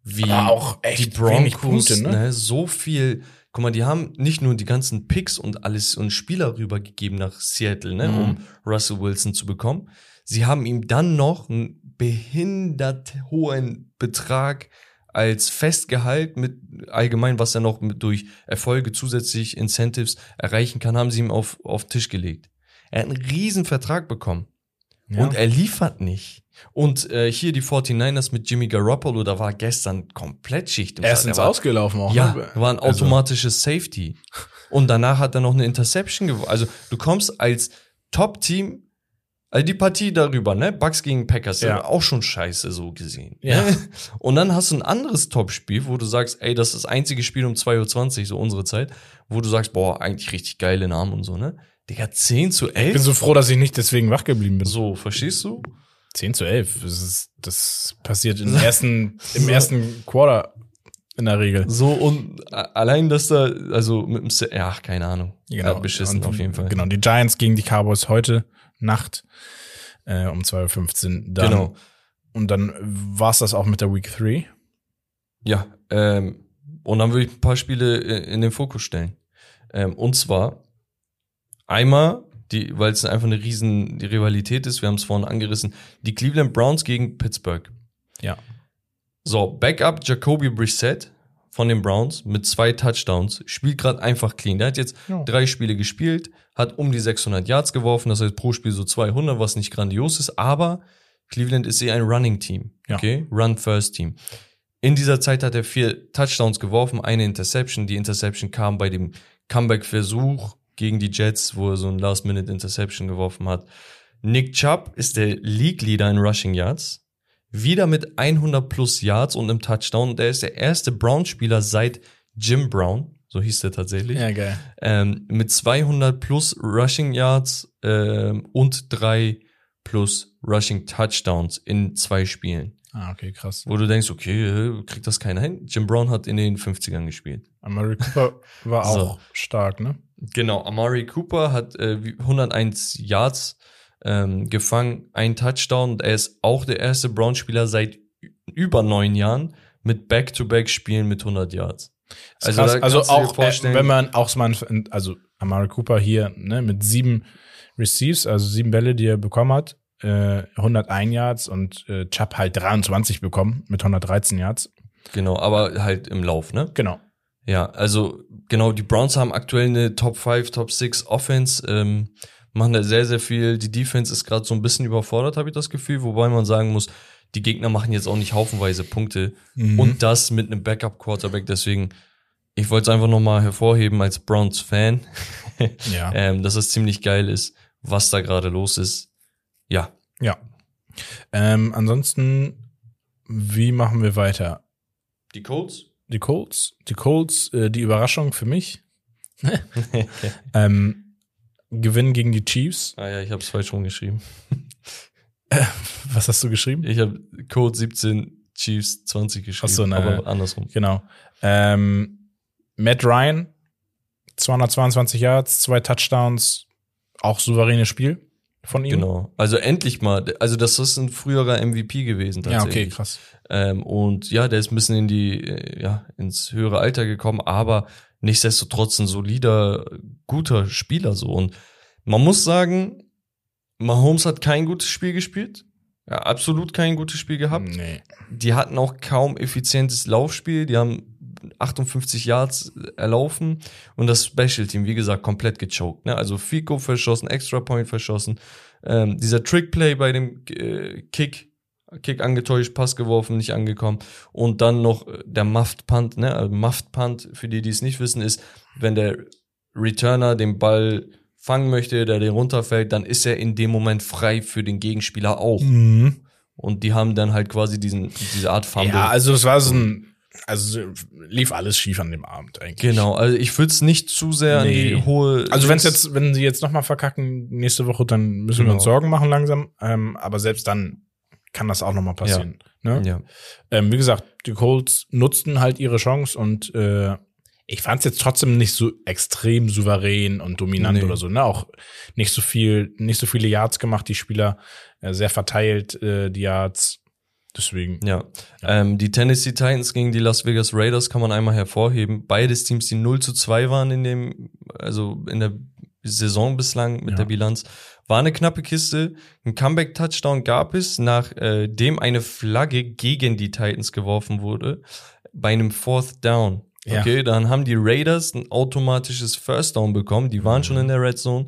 wie Aber auch echt wenig Punkte, ne? ne, so viel. Guck mal, die haben nicht nur die ganzen Picks und alles und Spieler rübergegeben nach Seattle, ne, Mhm. um Russell Wilson zu bekommen. Sie haben ihm dann noch einen behindert hohen Betrag als Festgehalt mit allgemein, was er noch mit, durch Erfolge zusätzlich Incentives erreichen kann, haben sie ihm auf, auf den Tisch gelegt. Er hat einen riesen Vertrag bekommen. Ja. Und er liefert nicht. Und äh, hier die 49ers mit Jimmy Garoppolo, da war gestern komplett Schicht im er ist Schacht. ins Er war- Ausgelaufen auch. Ja, ne? war ein Also- automatisches Safety. Und danach hat er noch eine Interception gewonnen. Also du kommst als Top-Team, also die Partie darüber, ne? Bucks gegen Packers, Ja. ja. auch schon scheiße so gesehen. Ja. Ne? Und dann hast du ein anderes Top-Spiel, wo du sagst, ey, das ist das einzige Spiel um 2.20 Uhr, so unsere Zeit, wo du sagst, boah, eigentlich richtig geile Namen und so, ne? Digga, 10 zu Ich bin 11? so froh, dass ich nicht deswegen wach geblieben bin. So, verstehst du? 10 zu 11. Das, ist, das passiert im ersten, im ersten Quarter in der Regel. So, und allein, dass da, also mit dem, Se ja, keine Ahnung. Ja, beschissen Und, auf jeden Fall. Genau, die Giants gegen die Cowboys heute Nacht äh, um 2.15 Uhr. Genau. Und dann war's das auch mit der Week 3. Ja, ähm, und dann würde ich ein paar Spiele äh, in den Fokus stellen. Ähm, und zwar einmal, die, weil es einfach eine riesen die Rivalität ist, wir haben es vorhin angerissen, die Cleveland Browns gegen Pittsburgh. Ja. So, Backup Jacoby Brissett von den Browns mit zwei Touchdowns, spielt gerade einfach clean. Der hat jetzt Ja. drei Spiele gespielt, hat um die 600 Yards geworfen, das heißt pro Spiel so 200, was nicht grandios ist, aber Cleveland ist eher ein Running-Team, Ja. okay? Run-First-Team. In dieser Zeit hat er vier Touchdowns geworfen, eine Interception. Die Interception kam bei dem Comeback-Versuch gegen die Jets, wo er so ein Last-Minute-Interception geworfen hat. Nick Chubb ist der League-Leader in Rushing Yards. Wieder mit 100 plus Yards und einem Touchdown. Und er ist der erste Brown-Spieler seit Jim Brown, so hieß der tatsächlich, Ja, geil. ähm, mit 200 plus Rushing Yards ähm, und drei plus Rushing Touchdowns in zwei Spielen. Ah, okay, krass. Wo du denkst, okay, äh, kriegt das keiner hin? Jim Brown hat in den 50ern gespielt. Amari Cooper war So. auch stark, ne? Genau, Amari Cooper hat äh, wie- 101 Yards ähm, gefangen, ein Touchdown. Er ist auch der erste Brown-Spieler seit über neun Jahren mit Back-to-Back-Spielen mit 100 Yards. Also, also auch, äh, wenn man auch mal, also Amari Cooper hier ne, mit sieben Receives, also sieben Bälle, die er bekommen hat, äh, 101 Yards und äh, Chubb halt 23 bekommen mit 113 Yards. Genau, aber halt im Lauf, ne? Genau. Ja, also genau, die Browns haben aktuell eine Top 5, Top 6 Offense, ähm, machen da sehr, sehr viel. Die Defense ist gerade so ein bisschen überfordert, habe ich das Gefühl, wobei man sagen muss, die Gegner machen jetzt auch nicht haufenweise Punkte Mhm. und das mit einem Backup-Quarterback, deswegen, ich wollte es einfach nochmal hervorheben als Browns-Fan, Ja. ähm, dass es ziemlich geil ist, was da gerade los ist. Ja, Ja. Ähm, ansonsten, wie machen wir weiter? die Colts? Die Colts, die Colts, äh, die Überraschung für mich, ähm, gewinnen gegen die Chiefs. ah ja, ich habe es falsch rumgeschrieben. Was hast du geschrieben? Ich habe Code 17 Chiefs 20 geschrieben, Ach so, nein, aber andersrum. Genau. Ähm, Matt Ryan, 222 Yards, zwei Touchdowns, auch souveränes Spiel von ihm. Genau. Also endlich mal. Also das ist ein früherer MVP gewesen Ja, okay, tatsächlich. krass. Ähm, und ja, der ist ein bisschen in die, äh, ja, ins höhere Alter gekommen, aber nichtsdestotrotz ein solider, guter Spieler so. Und man muss sagen, Mahomes hat kein gutes Spiel gespielt. Ja, absolut kein gutes Spiel gehabt. Nee. Die hatten auch kaum effizientes Laufspiel. Die haben 58 Yards erlaufen und das Special Team, wie gesagt, komplett gechoked. Ne? Also Fico verschossen, Extra Point verschossen. Ähm, dieser Trickplay bei dem äh, Kick, Kick angetäuscht, Pass geworfen, nicht angekommen. Und dann noch äh, der Muffed Punt, ne? Also Muffed Punt, für die, die es nicht wissen, ist, wenn der Returner den Ball fangen möchte, der den runterfällt, dann ist er in dem Moment frei für den Gegenspieler auch. Mhm. Und die haben dann halt quasi diesen, diese Art Fumble. Ja, also es war so ein, also lief alles schief an dem Abend eigentlich. genau, also ich würde es nicht zu sehr Nee. an die hohe. Also wenn jetzt, wenn sie jetzt nochmal verkacken nächste Woche, dann müssen wir Genau. uns Sorgen machen langsam. Ähm, aber selbst dann kann das auch nochmal passieren. Ne? Ja, Ähm, wie gesagt, die Colts nutzten halt ihre Chance und äh, ich fand es jetzt trotzdem nicht so extrem souverän und dominant Nee. oder so. Ne? Auch nicht so viel, nicht so viele Yards gemacht, die Spieler äh, sehr verteilt, äh, die Yards. Deswegen. ja. Ähm, die Tennessee Titans gegen die Las Vegas Raiders kann man einmal hervorheben. Beides Teams, die 0 zu 2 waren in dem, also in der Saison bislang mit Ja. der Bilanz. War eine knappe Kiste. Ein Comeback-Touchdown gab es, nachdem eine Flagge gegen die Titans geworfen wurde, bei einem Fourth Down. Ja. Okay, dann haben die Raiders ein automatisches First Down bekommen. Die waren schon in der Red Zone.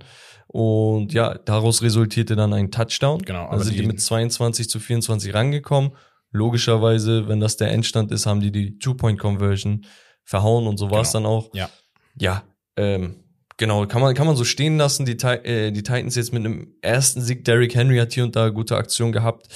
Und ja, daraus resultierte dann ein Touchdown. Genau, Also sind die die- mit 22 zu 24 rangekommen. Logischerweise, wenn das der Endstand ist, haben die die Two-Point-Conversion verhauen und so war es Genau. dann auch. Ja. Ja, ähm, genau, kann man, kann man so stehen lassen. Die, äh, die Titans jetzt mit einem ersten Sieg. Derrick Henry hat hier und da gute Aktion gehabt.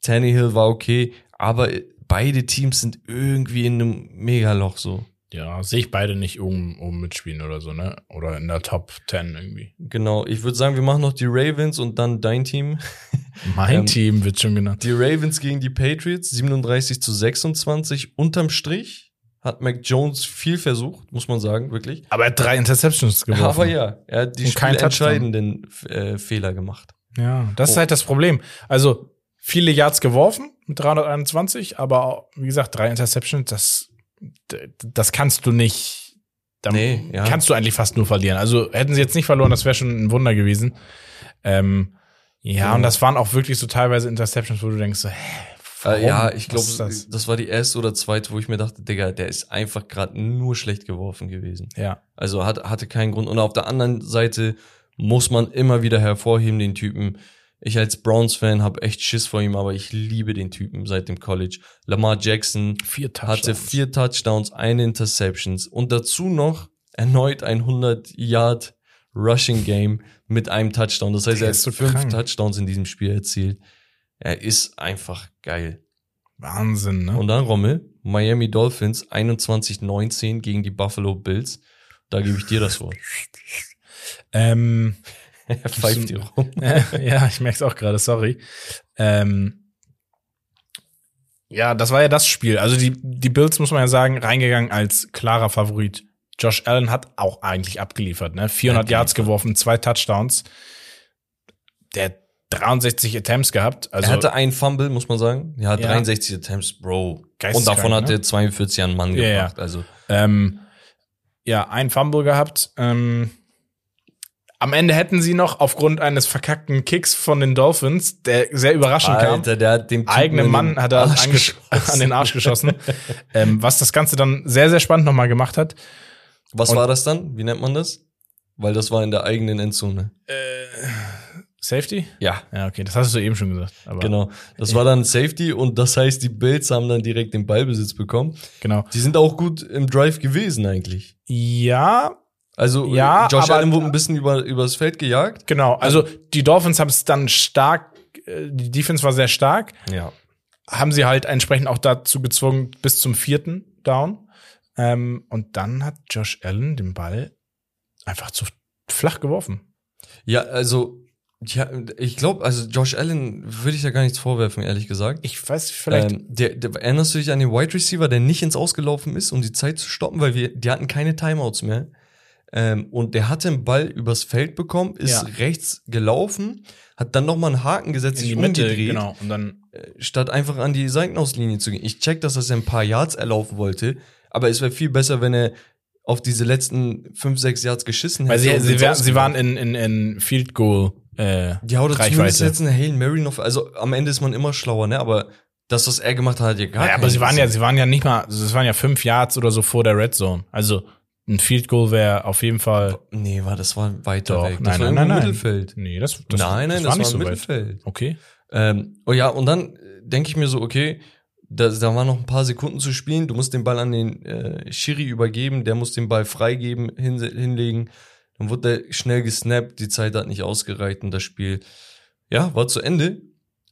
Tannehill war okay, aber beide Teams sind irgendwie in einem Megaloch so. Ja, sehe ich beide nicht oben, oben mitspielen oder so, ne? Oder in der Top 10 irgendwie. Genau, ich würde sagen, wir machen noch die Ravens und dann dein Team. Mein Ähm, Team wird schon genannt. Die Ravens gegen die Patriots, 37 zu 26. Unterm Strich hat Mac Jones viel versucht, muss man sagen, wirklich. Aber er hat drei Interceptions geworfen. Aber ja, er hat die spielentscheidenden äh, Fehler gemacht. Ja, das ist Oh. halt das Problem. Also viele Yards geworfen mit 321, aber wie gesagt, drei Interceptions, das, das kannst du nicht. Da Nee, ja. kannst du eigentlich fast nur verlieren. Also hätten sie jetzt nicht verloren, das wäre schon ein Wunder gewesen. Ähm, ja, Genau. und das waren auch wirklich so teilweise Interceptions, wo du denkst, so, hä, warum? Äh, ja, ich glaube, das? das? war die erste oder zweite, wo ich mir dachte, Digga, der ist einfach gerade nur schlecht geworfen gewesen. Ja, Also hat, hatte keinen Grund. Und auf der anderen Seite muss man immer wieder hervorheben, den Typen. Ich als Browns-Fan habe echt Schiss vor ihm, aber ich liebe den Typen seit dem College. Lamar Jackson vier hatte vier Touchdowns, eine Interceptions und dazu noch erneut ein 100 Yard Rushing Game mit einem Touchdown. Das heißt, Der er hat so fünf krank. Touchdowns in diesem Spiel erzielt. Er ist einfach geil. Wahnsinn, ne? Und dann Rommel, Miami Dolphins 21-19 gegen die Buffalo Bills. Da gebe ich dir das Wort. ähm, Er pfeift dir rum. ja, ich merke es auch gerade, sorry. Ähm, ja, das war ja das Spiel. Also die, die Bills, muss man ja sagen, reingegangen als klarer Favorit. Josh Allen hat auch eigentlich abgeliefert, ne? 400 Abgeliefert. Yards geworfen, zwei Touchdowns. Der hat 63 Attempts gehabt. Also er hatte einen Fumble, muss man sagen. Ja, Ja. 63 Attempts, Bro. Und davon hat ne? er 42 an Mann Ja, ja. gebracht. Also, ähm, ja, ein Fumble gehabt. Ähm, am Ende hätten sie noch aufgrund eines verkackten Kicks von den Dolphins, der sehr überraschend kam, Alter, der hat dem Typen eigene in Mann hat er an den Arsch geschossen, ähm, was das Ganze dann sehr, sehr spannend nochmal gemacht hat. Was Und- war das dann? Wie nennt man das? Weil das war in der eigenen Endzone. Safety? Ja, Ja, okay, das hast du eben schon gesagt. Genau. Das war dann Safety und das heißt, die Bills haben dann direkt den Ballbesitz bekommen. Genau. Die sind auch gut im Drive gewesen eigentlich. Ja, Also Ja, Josh aber- Allen wurde ein bisschen über, übers Feld gejagt. genau. Also die Dolphins haben es dann stark, äh, die Defense war sehr stark, Ja. haben sie halt entsprechend auch dazu gezwungen bis zum vierten Down. Ähm, und dann hat Josh Allen den Ball einfach zu flach geworfen. Ja, also ja, ich glaube, also Josh Allen würde ich da gar nichts vorwerfen, ehrlich gesagt. Ich weiß, vielleicht. Ähm, der, der, erinnerst du dich an den Wide Receiver, der nicht ins Ausgelaufen ist, um die Zeit zu stoppen, weil wir, die hatten keine Timeouts mehr. Ähm, und der hatte den Ball übers Feld bekommen, ist Ja. rechts gelaufen, hat dann nochmal einen Haken gesetzt, in die Mitte, umgedreht, genau. Und dann, statt einfach an die Seitenauslinie zu gehen. Ich check, dass das ein paar Yards erlaufen wollte, aber es wäre viel besser, wenn er auf diese letzten fünf, sechs Yards geschissen weil sie, sie, sie waren in, in, in Field Goal äh, Ja, oder zumindest Reichweite. jetzt eine Hail Mary noch. Also am Ende ist man immer schlauer, ne? Aber das, was er gemacht hat, hat ja gar Ja, aber sie waren ja, sie waren ja nicht mal, also es waren ja fünf Yards oder so vor der Red Zone. Also ein Field Goal wäre auf jeden Fall. Nee, war, das war weiter Doch, weg. Das nein, war nein, nein. Mittelfeld. Nee, das, das nein, nein, das, war, nicht so weit. Mittelfeld. Okay. Ähm, oh ja, und dann denke ich mir so, okay, da, da waren noch ein paar Sekunden zu spielen. Du musst den Ball an den äh, Schiri übergeben, der muss den Ball freigeben, hin, hinlegen. Dann wurde der schnell gesnappt, die Zeit hat nicht ausgereicht und das Spiel, ja, war zu Ende.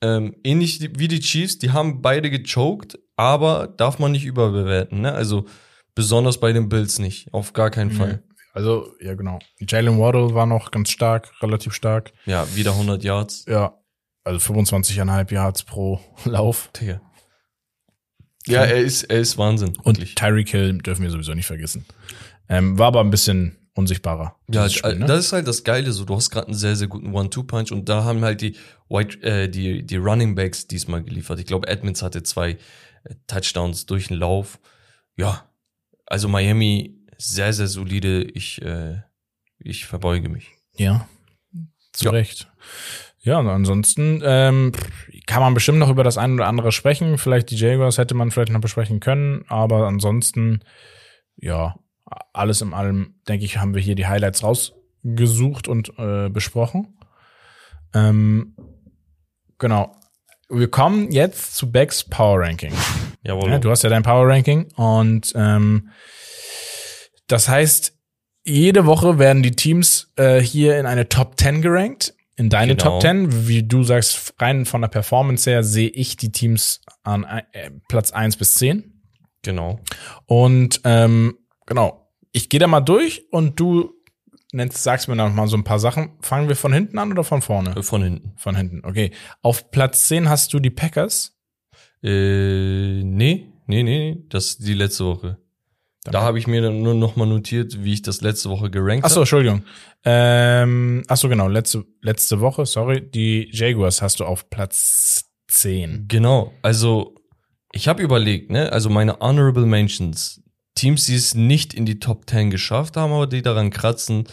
Ähm, ähnlich wie die Chiefs, die haben beide gechoked, aber darf man nicht überbewerten, ne? Also besonders bei den Bills nicht, auf gar keinen Fall. Also, ja, genau. Jalen Waddle war noch ganz stark, relativ stark. Ja, wieder 100 Yards. Ja. Also 25,5 Yards pro Lauf. Digga. Ja, er ist, er ist Wahnsinn. Und wirklich. Tyreek Hill dürfen wir sowieso nicht vergessen. Ähm, war aber ein bisschen unsichtbarer. Ja, Spiel, ne? das ist halt das Geile, so du hast gerade einen sehr, sehr guten One-Two-Punch und da haben halt die White, äh, die, die Running Backs diesmal geliefert. Ich glaube, Edmonds hatte zwei äh, Touchdowns durch den Lauf. Ja, also Miami sehr, sehr solide. Ich, äh, ich verbeuge mich. Ja, zu Ja. Recht. Ja, und ansonsten ähm, kann man bestimmt noch über das eine oder andere sprechen. Vielleicht die Jaguars hätte man vielleicht noch besprechen können, aber ansonsten, ja, alles in allem, denke ich, haben wir hier die Highlights rausgesucht und äh, besprochen. Ähm, genau. Wir kommen jetzt zu Becks Power Ranking. Jawohl. Ja, du hast ja dein Power Ranking und ähm, das heißt, jede Woche werden die Teams äh, hier in eine Top 10 gerankt. In deine Genau. Top 10, wie du sagst, rein von der Performance her sehe ich die Teams an äh, Platz 1 bis 10. genau. Und ähm, genau, ich gehe da mal durch und du nennst, sagst mir noch mal so ein paar Sachen. Fangen wir von hinten an oder von vorne? Von hinten. Von hinten, okay. Auf Platz 10 hast du die Packers. Äh, nee, nee, nee, das ist die letzte Woche. Da habe ich mir dann nur noch mal notiert, wie ich das letzte Woche gerankt Ach so, Entschuldigung. Ähm, ach so, genau, letzte, letzte Woche, sorry, die Jaguars hast du auf Platz 10. Genau, also ich habe überlegt, ne, also meine Honorable Mentions, Teams, die es nicht in die Top 10 geschafft haben, aber die daran kratzen,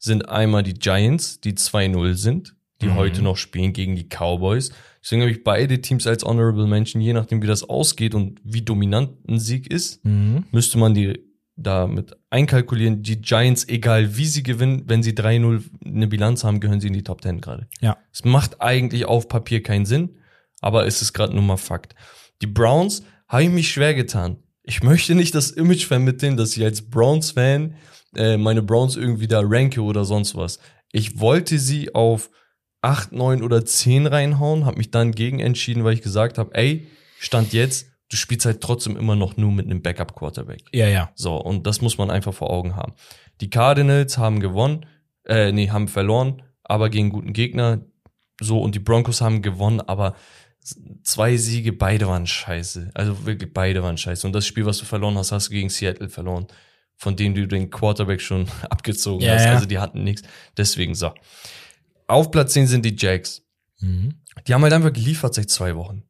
sind einmal die Giants, die 2-0 sind, die Mhm. heute noch spielen gegen die Cowboys. Deswegen habe ich beide Teams als Honorable Mention, je nachdem wie das ausgeht und wie dominant ein Sieg ist, Mhm. müsste man die damit einkalkulieren. Die Giants, egal wie sie gewinnen, wenn sie 3-0 eine Bilanz haben, gehören sie in die Top 10 gerade. Ja. Es macht eigentlich auf Papier keinen Sinn, aber es ist gerade nur mal Fakt. Die Browns habe ich mich schwer getan. Ich möchte nicht das Image vermitteln, dass ich als Browns-Fan äh, meine Browns irgendwie da ranke oder sonst was. Ich wollte sie auf 8, 9 oder 10 reinhauen, habe mich dann gegen entschieden, weil ich gesagt habe, ey, Stand jetzt, du spielst halt trotzdem immer noch nur mit einem Backup-Quarterback. Ja, ja. So, und das muss man einfach vor Augen haben. Die Cardinals haben gewonnen, äh, nee, haben verloren, aber gegen guten Gegner. So, und die Broncos haben gewonnen, aber zwei Siege, beide waren scheiße. Also wirklich beide waren scheiße. Und das Spiel, was du verloren hast, hast du gegen Seattle verloren, von dem du den Quarterback schon abgezogen Ja, hast. ja. Also die hatten nichts. Deswegen so. Auf Platz 10 sind die Jags. Mhm. Die haben halt einfach geliefert seit zwei Wochen.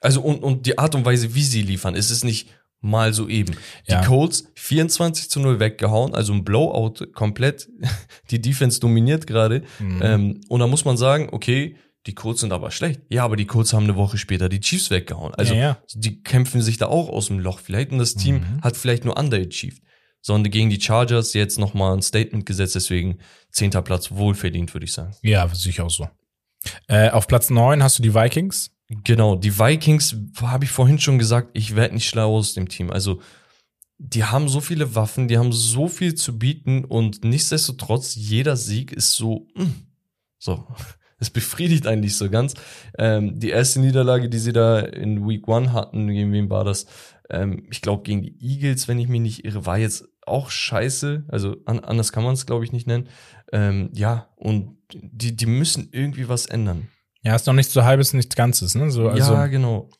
Also und, und die Art und Weise, wie sie liefern, es ist nicht mal so eben. Ja. Die Colts 24 zu 0 weggehauen, also ein Blowout komplett. Die Defense dominiert gerade. Mhm. Ähm, und da muss man sagen, okay, die Colts sind aber schlecht. Ja, aber die Colts haben eine Woche später die Chiefs weggehauen. Also Ja, ja. die kämpfen sich da auch aus dem Loch vielleicht und das Team Mhm. hat vielleicht nur underachieved. Sondern gegen die Chargers jetzt nochmal ein Statement gesetzt, deswegen zehnter Platz wohlverdient, würde ich sagen. Ja, sehe ich auch so. Äh, auf Platz neun hast du die Vikings. Genau, die Vikings, habe ich vorhin schon gesagt, ich werde nicht schlau aus dem Team. Also, die haben so viele Waffen, die haben so viel zu bieten und nichtsdestotrotz, jeder Sieg ist so, mm, so, es befriedigt eigentlich so ganz. Ähm, die erste Niederlage, die sie da in Week One hatten, gegen wen war das? Ähm, ich glaube, gegen die Eagles, wenn ich mich nicht irre, war jetzt auch scheiße. Also, an, anders kann man es, glaube ich, nicht nennen. Ähm, ja, und die, die müssen irgendwie was ändern. Ja, ist noch nicht so halbes, nichts Ganzes, ne? So, also, ja, genau.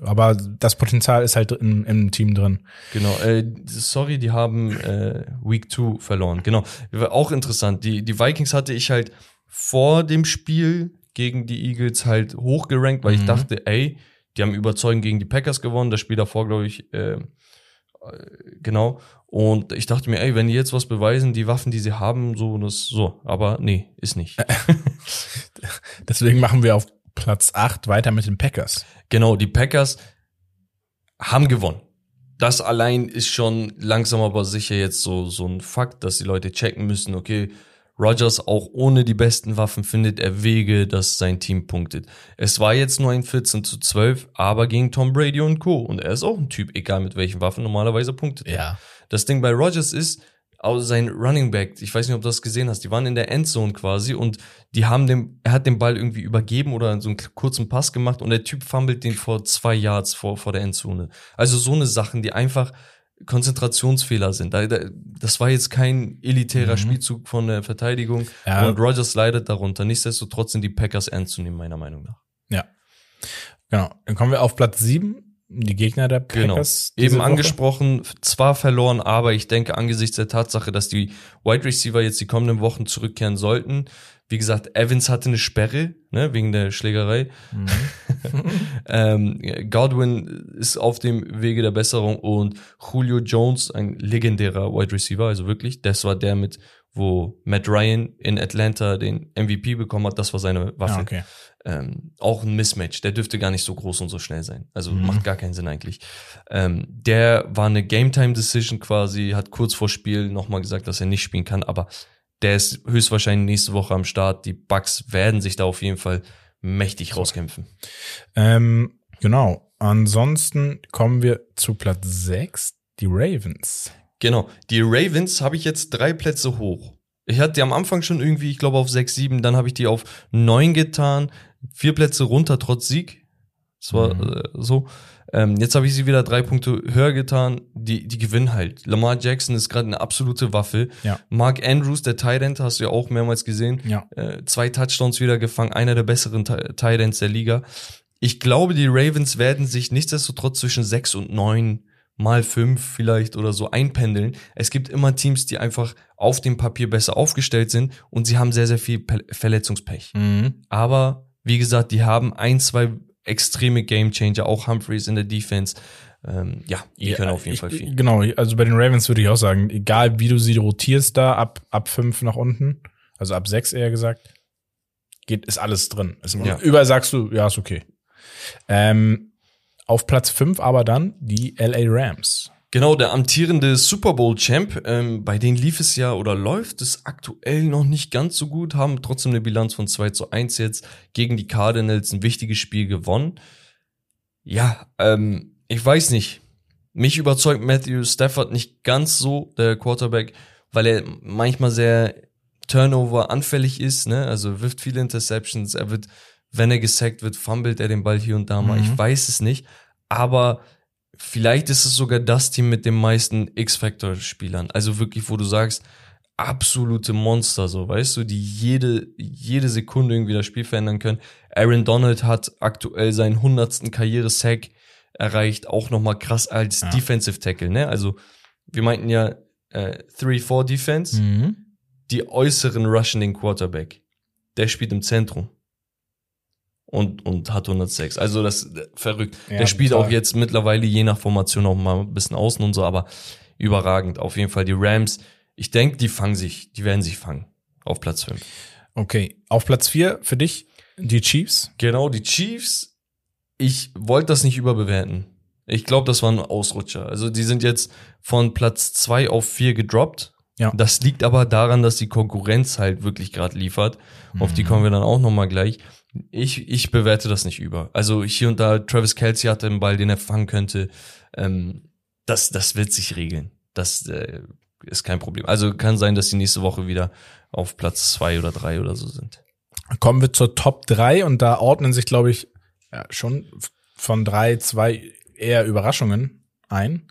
aber das Potenzial ist halt im, im Team drin. Genau, äh, sorry, die haben äh, Week 2 verloren. Genau, war auch interessant. Die, die Vikings hatte ich halt vor dem Spiel gegen die Eagles halt hochgerankt, weil ich Mhm. dachte, ey, die haben überzeugend gegen die Packers gewonnen. Das Spiel davor, glaube ich, äh, äh, genau. Und ich dachte mir, ey, wenn die jetzt was beweisen, die Waffen, die sie haben, so, das, so. Aber nee, ist nicht. Deswegen machen wir auf Platz acht weiter mit den Packers. Genau, die Packers haben gewonnen. Das allein ist schon langsam aber sicher jetzt so, so ein Fakt, dass die Leute checken müssen, okay, Rodgers auch ohne die besten Waffen findet er Wege, dass sein Team punktet. Es war jetzt nur ein 14 zu 12, aber gegen Tom Brady und Co. Und er ist auch ein Typ, egal mit welchen Waffen, normalerweise punktet er. Ja. Das Ding bei Rodgers ist, auch sein Running Back, ich weiß nicht, ob du das gesehen hast, die waren in der Endzone quasi und die haben dem, er hat den Ball irgendwie übergeben oder so einen kurzen Pass gemacht und der Typ fummelt den vor zwei Yards vor, vor der Endzone. Also so eine Sachen, die einfach Konzentrationsfehler sind. Da, da, das war jetzt kein elitärer Mhm. Spielzug von der Verteidigung Ja. und Rodgers leidet darunter. Nichtsdestotrotz sind die Packers ernst zu nehmen, meiner Meinung nach. Ja. Genau. Dann kommen wir auf Platz sieben. Die Gegner der Genau. Packers. diese Eben Woche. angesprochen, zwar verloren, aber ich denke angesichts der Tatsache, dass die Wide Receiver jetzt die kommenden Wochen zurückkehren sollten. Wie gesagt, Evans hatte eine Sperre, ne, wegen der Schlägerei. Mhm. ähm, Godwin ist auf dem Wege der Besserung und Julio Jones, ein legendärer Wide Receiver, also wirklich, das war der mit, wo Matt Ryan in Atlanta den MVP bekommen hat, das war seine Waffe. Ah, okay. ähm, auch ein Mismatch. Der dürfte gar nicht so groß und so schnell sein. Also Mhm. macht gar keinen Sinn eigentlich. Ähm, der war eine Game-Time-Decision quasi, hat kurz vor Spiel nochmal gesagt, dass er nicht spielen kann, aber der ist höchstwahrscheinlich nächste Woche am Start. Die Bucks werden sich da auf jeden Fall mächtig rauskämpfen. Ähm, genau. Ansonsten kommen wir zu Platz sechs. Die Ravens. Genau. Die Ravens habe ich jetzt drei Plätze hoch. Ich hatte die am Anfang schon irgendwie, ich glaube, auf 6, 7, dann habe ich die auf 9 getan. Vier Plätze runter trotz Sieg. Das war Mhm. äh, so. Ähm, jetzt habe ich sie wieder drei Punkte höher getan. Die, die gewinnen halt. Lamar Jackson ist gerade eine absolute Waffe. Ja. Mark Andrews, der Tight End, hast du ja auch mehrmals gesehen. Ja. Äh, zwei Touchdowns wieder gefangen, einer der besseren Ti- Tight Ends der Liga. Ich glaube, die Ravens werden sich nichtsdestotrotz zwischen 6 und 9 mal 5 vielleicht oder so einpendeln. Es gibt immer Teams, die einfach auf dem Papier besser aufgestellt sind und sie haben sehr, sehr viel Pe Verletzungspech. Mhm. Aber wie gesagt, die haben ein, zwei extreme Gamechanger, auch Humphreys in der Defense. Ähm, ja, die können auf jeden ich, Fall viel. Genau, also bei den Ravens würde ich auch sagen, egal wie du sie rotierst da ab, ab fünf nach unten, also ab sechs eher gesagt, geht, ist alles drin. Ist, Ja. Überall sagst du, ja, ist okay. Ähm, auf Platz fünf aber dann die LA Rams. Genau, der amtierende Super Bowl-Champ, ähm, bei denen lief es ja oder läuft es aktuell noch nicht ganz so gut, haben trotzdem eine Bilanz von 2 zu 1 jetzt gegen die Cardinals ein wichtiges Spiel gewonnen. Ja, ähm, ich weiß nicht. Mich überzeugt Matthew Stafford nicht ganz so, der Quarterback, weil er manchmal sehr Turnover anfällig ist, ne? Also wirft viele Interceptions, er wird, wenn er gesackt wird, fummelt er den Ball hier und da mal. Mhm. Ich weiß es nicht. Aber vielleicht ist es sogar das Team mit den meisten X-Factor-Spielern. Also wirklich, wo du sagst, absolute Monster, so, weißt du, die jede, jede Sekunde irgendwie das Spiel verändern können. Aaron Donald hat aktuell seinen hundertsten Karriere-Sack erreicht, auch nochmal krass als Ja. Defensive Tackle, ne? Also, wir meinten ja, äh, 3-4 Defense, die äußeren rushen den Quarterback. Der spielt im Zentrum. Und, und hat 106. Also das äh, verrückt. Ja, der spielt total. auch jetzt mittlerweile je nach Formation auch mal ein bisschen außen und so, aber überragend. Auf jeden Fall die Rams. Ich denke, die fangen sich, die werden sich fangen auf Platz 5. Okay, auf Platz vier für dich die Chiefs. Genau, die Chiefs. Ich wollte das nicht überbewerten. Ich glaube, das war ein Ausrutscher. Also die sind jetzt von Platz 2 auf 4 gedroppt. Ja. Das liegt aber daran, dass die Konkurrenz halt wirklich gerade liefert. Auf die kommen wir dann auch nochmal gleich. Ich, ich bewerte das nicht über. Also hier und da, Travis Kelsey hatte einen Ball, den er fangen könnte. Ähm, das, das wird sich regeln. Das äh, ist kein Problem. Also kann sein, dass die nächste Woche wieder auf Platz 2 oder 3 oder so sind. Kommen wir zur Top 3 und da ordnen sich, glaube ich, ja, schon von drei, zwei eher Überraschungen ein.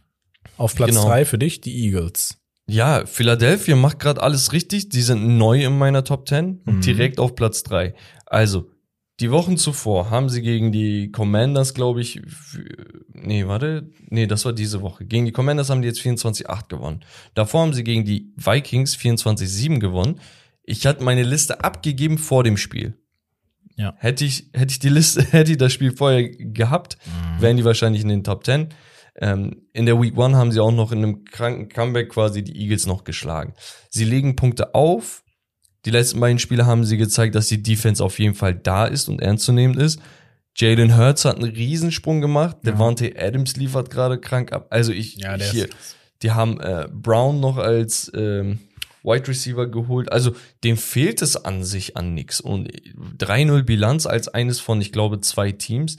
Auf Platz Genau. drei für dich die Eagles. Ja, Philadelphia macht gerade alles richtig. Die sind neu in meiner Top 10 und Mhm. direkt auf Platz 3. Also, die Wochen zuvor haben sie gegen die Commanders, glaube ich, nee, warte, nee, das war diese Woche. Gegen die Commanders haben die jetzt 24-8 gewonnen. Davor haben sie gegen die Vikings 24-7 gewonnen. Ich hatte meine Liste abgegeben vor dem Spiel. Ja. Hätte ich, hätte ich die Liste, hätte ich das Spiel vorher gehabt, wären die wahrscheinlich in den Top 10. Ähm, in der Week One haben sie auch noch in einem kranken Comeback quasi die Eagles noch geschlagen. Sie legen Punkte auf. Die letzten beiden Spiele haben sie gezeigt, dass die Defense auf jeden Fall da ist und ernstzunehmend ist. Jalen Hurts hat einen Riesensprung gemacht. Ja. Devontae Adams liefert gerade krank ab. Also ich Ja, hier, ist, die haben äh, Brown noch als ähm, Wide Receiver geholt. Also dem fehlt es an sich an nix. Und 3-0 Bilanz als eines von, ich glaube, zwei Teams.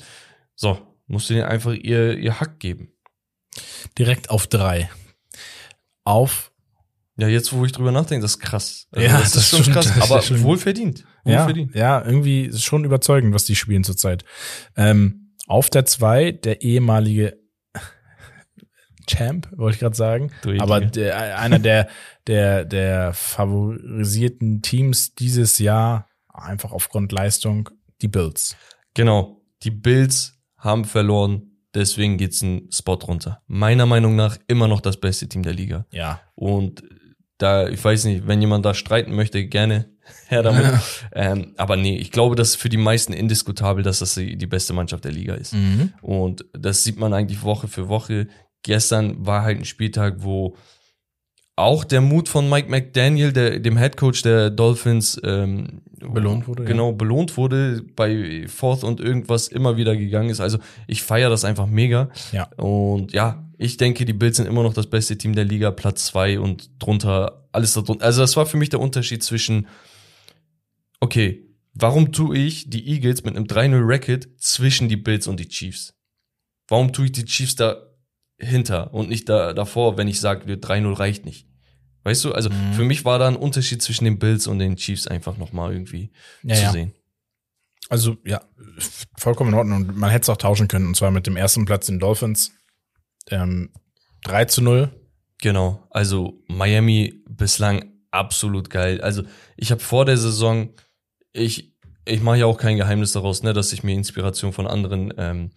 So, musst du denen einfach ihr, ihr Hack geben. direkt auf drei. Auf, Ja, jetzt, wo ich drüber nachdenke, das ist krass. Also, Ja, das, das ist schon stimmt, krass, ist aber schon- wohlverdient. ja, Wohlverdient. ja, irgendwie ist schon überzeugend, was die spielen zurzeit. Ähm, auf der zwei der ehemalige Champ, wollte ich gerade sagen. Aber der, einer der, der, der favorisierten Teams dieses Jahr, einfach aufgrund Leistung, die Bills. Genau. Die Bills haben verloren, deswegen geht's einen Spot runter. Meiner Meinung nach immer noch das beste Team der Liga. Ja. Und da, ich weiß nicht, wenn jemand da streiten möchte, gerne her damit. ähm, aber nee, ich glaube, das ist für die meisten indiskutabel, dass das die, die beste Mannschaft der Liga ist. Mhm. Und das sieht man eigentlich Woche für Woche. Gestern war halt ein Spieltag, wo auch der Mut von Mike McDaniel, der, dem Head Coach der Dolphins, ähm, Belohnt wurde, ja. Genau, belohnt wurde, bei Fourth und irgendwas immer wieder gegangen ist. Also ich feiere das einfach mega. Ja. Und ja, ich denke, die Bills sind immer noch das beste Team der Liga, Platz zwei und drunter, alles da drunter. Also das war für mich der Unterschied zwischen, okay, warum tue ich die Eagles mit einem 3-0 Racket zwischen die Bills und die Chiefs? Warum tue ich die Chiefs da hinter und nicht da davor, wenn ich sage, 3-0 reicht nicht? Weißt du, also Mhm. für mich war da ein Unterschied zwischen den Bills und den Chiefs einfach nochmal irgendwie Ja, zu ja. sehen. Also, ja, vollkommen in Ordnung. Und man hätte es auch tauschen können, und zwar mit dem ersten Platz den Dolphins. Ähm, 3 zu 0. Genau, also Miami bislang absolut geil. Also ich habe vor der Saison, ich, ich mache ja auch kein Geheimnis daraus, ne, dass ich mir Inspiration von anderen ähm,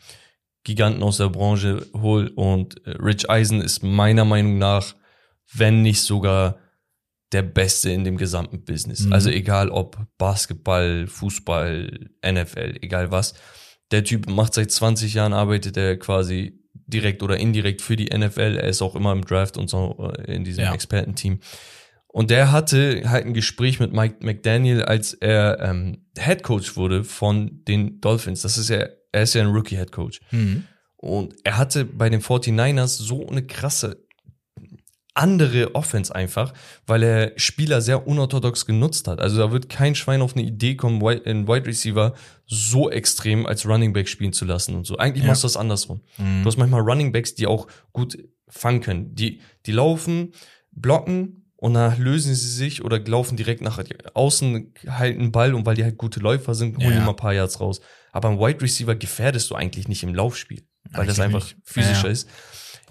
Giganten aus der Branche hol und äh, Rich Eisen ist meiner Meinung nach, wenn nicht sogar der Beste in dem gesamten Business. Mhm. Also egal ob Basketball, Fußball, NFL, egal was. Der Typ macht seit 20 Jahren, arbeitet er quasi direkt oder indirekt für die NFL. Er ist auch immer im Draft und so äh, in diesem Ja. Expertenteam. Und der hatte halt ein Gespräch mit Mike McDaniel, als er ähm, Head Coach wurde von den Dolphins. Das ist ja, er ist ja ein Rookie Head Coach. Mhm. Und er hatte bei den 49ers so eine krasse andere Offense einfach, weil er Spieler sehr unorthodox genutzt hat. Also da wird kein Schwein auf eine Idee kommen, einen Wide Receiver so extrem als Running Back spielen zu lassen und so. Eigentlich Ja. machst du das andersrum. Mhm. Du hast manchmal Running Backs, die auch gut fangen können. Die, die laufen, blocken und danach lösen sie sich oder laufen direkt nach außen, halten Ball und weil die halt gute Läufer sind, holen Ja, die mal ein paar Yards raus. Aber ein Wide Receiver gefährdest du eigentlich nicht im Laufspiel, weil das Eigentlich einfach nicht. physischer ja. ist.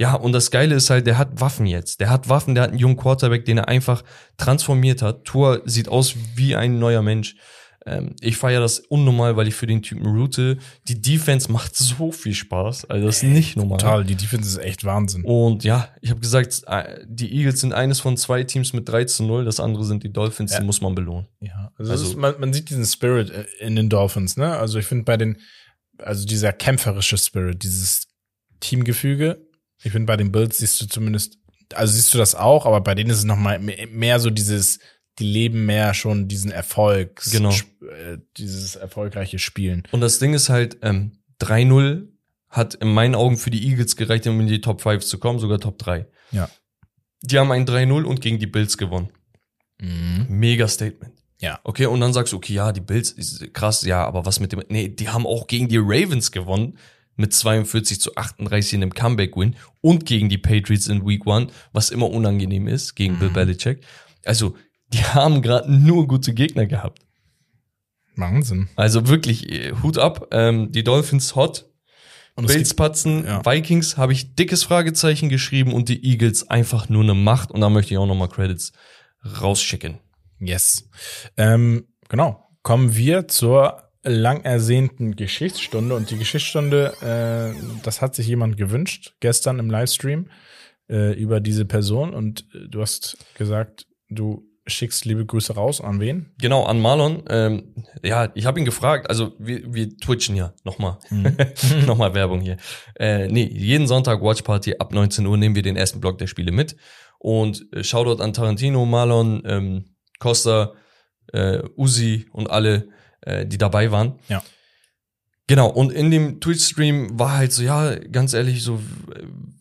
Ja, und das Geile ist halt, der hat Waffen jetzt. Der hat Waffen, der hat einen jungen Quarterback, den er einfach transformiert hat. Tour sieht aus wie ein neuer Mensch. Ähm, ich feiere das unnormal, weil ich für den Typen route. Die Defense macht so viel Spaß. Also das ist nicht normal. Total, die Defense ist echt Wahnsinn. Und ja, ich habe gesagt, äh, die Eagles sind eines von zwei Teams mit 3 zu 0. Das andere sind die Dolphins, Ja. die muss man belohnen. Ja, also, Also- ist, man, man sieht diesen Spirit äh, in den Dolphins, ne? Also ich finde bei den, also dieser kämpferische Spirit, dieses Teamgefüge, ich finde bei den Bills siehst du zumindest, also siehst du das auch, aber bei denen ist es noch mal mehr, so dieses, die leben mehr schon diesen Erfolg, Genau. äh, dieses erfolgreiche Spielen. Und das Ding ist halt, ähm, 3-0 hat in meinen Augen für die Eagles gereicht, um in die Top 5 zu kommen, sogar Top 3. Ja. Die haben ein 3-0 und gegen die Bills gewonnen. Mega Statement. Ja. Okay, und dann sagst du, okay, ja, die Bills, krass, ja, aber was mit dem, nee, die haben auch gegen die Ravens gewonnen mit 42 zu 38 in einem Comeback-Win und gegen die Patriots in Week 1, was immer unangenehm ist, gegen Bill Belichick. Also, die haben gerade nur gute Gegner gehabt. Wahnsinn. Also wirklich, äh, Hut ab, ähm, die Dolphins hot, Und Bills patzen, ja. Vikings habe ich dickes Fragezeichen geschrieben und die Eagles einfach nur eine Macht und da möchte ich auch nochmal Credits rausschicken. yes. Ähm, genau. Kommen wir zur lang ersehnten Geschichtsstunde und die Geschichtsstunde, äh, das hat sich jemand gewünscht gestern im Livestream äh, über diese Person und äh, du hast gesagt, du schickst liebe Grüße raus an wen? Genau, an Marlon. Ähm, ja, ich habe ihn gefragt, also wir, wir twitchen ja nochmal. nochmal Werbung hier. Äh, nee, jeden Sonntag Watch Party ab 19 Uhr nehmen wir den ersten Block der Spiele mit. Und äh, Shoutout an Tarantino, Marlon, ähm, Costa, äh, Uzi und alle, äh, die dabei waren. Ja. Genau, und in dem Twitch-Stream war halt so, ja, ganz ehrlich, so,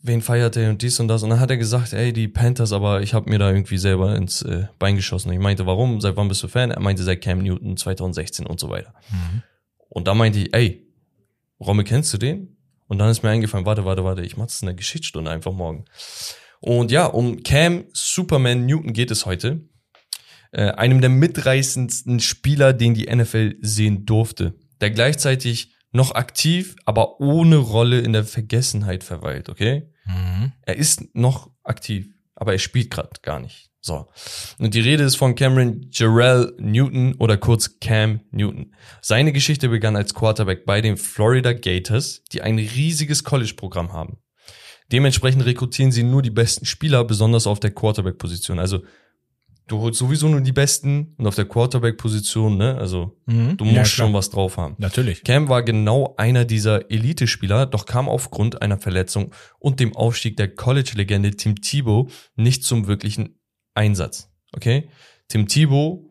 wen feiert er und dies und das. Und dann hat er gesagt, ey, die Panthers, aber ich habe mir da irgendwie selber ins äh, Bein geschossen. Ich meinte, warum? Seit wann bist du Fan? Er meinte, seit Cam Newton 2016 und so weiter. Und da meinte ich, ey, Romme, kennst du den? Und dann ist mir eingefallen, warte, warte, warte, ich mach das in der Geschichtsstunde einfach morgen. Und ja, um Cam Superman Newton geht es heute. Äh, einem der mitreißendsten Spieler, den die NFL sehen durfte. Der gleichzeitig noch aktiv, aber ohne Rolle in der Vergessenheit verweilt, okay? Mhm. Er ist noch aktiv, aber er spielt gerade gar nicht. So. Und die Rede ist von Cameron Jarrell Newton oder kurz Cam Newton. Seine Geschichte begann als Quarterback bei den Florida Gators, die ein riesiges College-Programm haben. Dementsprechend rekrutieren sie nur die besten Spieler, besonders auf der Quarterback-Position. Also du holst sowieso nur die besten und auf der Quarterback-Position, ne? Also Mhm. du Ja, musst klar. schon was drauf haben. Natürlich. Cam war genau einer dieser Elite-Spieler, doch kam aufgrund einer Verletzung und dem Aufstieg der College-Legende Tim Tebow nicht zum wirklichen Einsatz. Okay? Tim Tebow,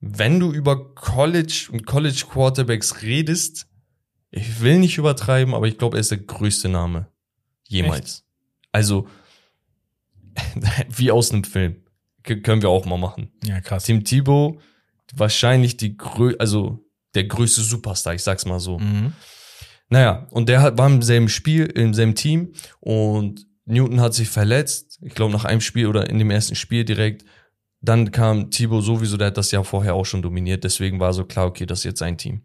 wenn du über College und College Quarterbacks redest, ich will nicht übertreiben, aber ich glaube, er ist der größte Name jemals. Also wie aus einem Film. Können wir auch mal machen. Ja, krass. Tim Tebow wahrscheinlich die grö also der größte Superstar, ich sag's mal so. Mhm. Naja, und der hat, war im selben Spiel, im selben Team und Newton hat sich verletzt, ich glaube nach einem Spiel oder in dem ersten Spiel direkt. Dann kam Thibaut sowieso, der hat das Jahr vorher auch schon dominiert, deswegen war so klar, okay, das ist jetzt sein Team.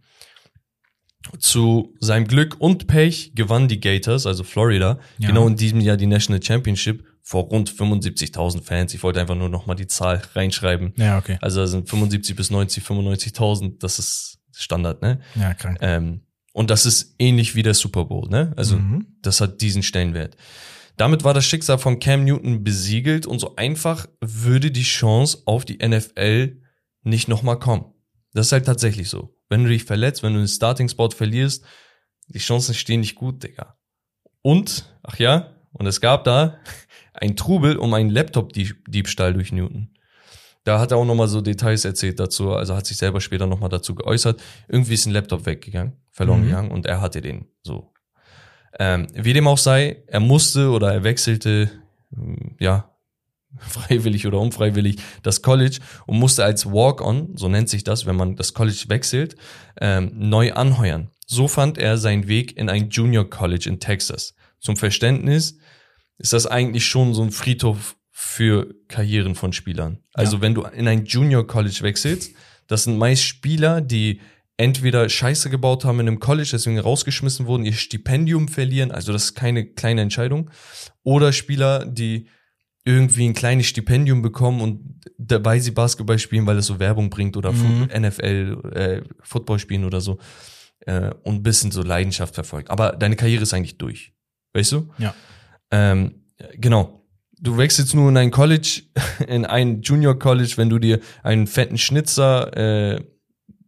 Zu seinem Glück und Pech gewannen die Gators, also Florida, Ja. genau in diesem Jahr die National Championship vor rund 75.000 Fans. Ich wollte einfach nur nochmal die Zahl reinschreiben. Ja, okay. Also da sind 75 bis 90, 95.000, das ist Standard, ne? Ja, krank. Ähm, und das ist ähnlich wie der Super Bowl, ne? Also Mhm. das hat diesen Stellenwert. Damit war das Schicksal von Cam Newton besiegelt und so einfach würde die Chance auf die NFL nicht nochmal kommen. Das ist halt tatsächlich so. Wenn du dich verletzt, wenn du den Starting-Spot verlierst, die Chancen stehen nicht gut, Digga. Und, ach ja, und es gab da ein Trubel um einen Laptop-Diebstahl durch Newton. Da hat er auch nochmal so Details erzählt dazu, also hat sich selber später nochmal dazu geäußert. Irgendwie ist ein Laptop weggegangen, verloren Mhm. gegangen und er hatte den so. Ähm, wie dem auch sei, er musste oder er wechselte, ähm, ja, freiwillig oder unfreiwillig, das College und musste als Walk-on, so nennt sich das, wenn man das College wechselt, ähm, neu anheuern. So fand er seinen Weg in ein Junior College in Texas. Zum Verständnis ist das eigentlich schon so ein Friedhof für Karrieren von Spielern. Also Ja. wenn du in ein Junior College wechselst, das sind meist Spieler, die entweder Scheiße gebaut haben in einem College, deswegen rausgeschmissen wurden, ihr Stipendium verlieren, also das ist keine kleine Entscheidung, oder Spieler, die irgendwie ein kleines Stipendium bekommen und dabei sie Basketball spielen, weil es so Werbung bringt oder Mhm. NFL, äh, Football spielen oder so äh, und ein bisschen so Leidenschaft verfolgen. Aber deine Karriere ist eigentlich durch. Weißt du? Ja. Ähm, genau. Du wechselst nur in ein College, in ein Junior College, wenn du dir einen fetten Schnitzer äh,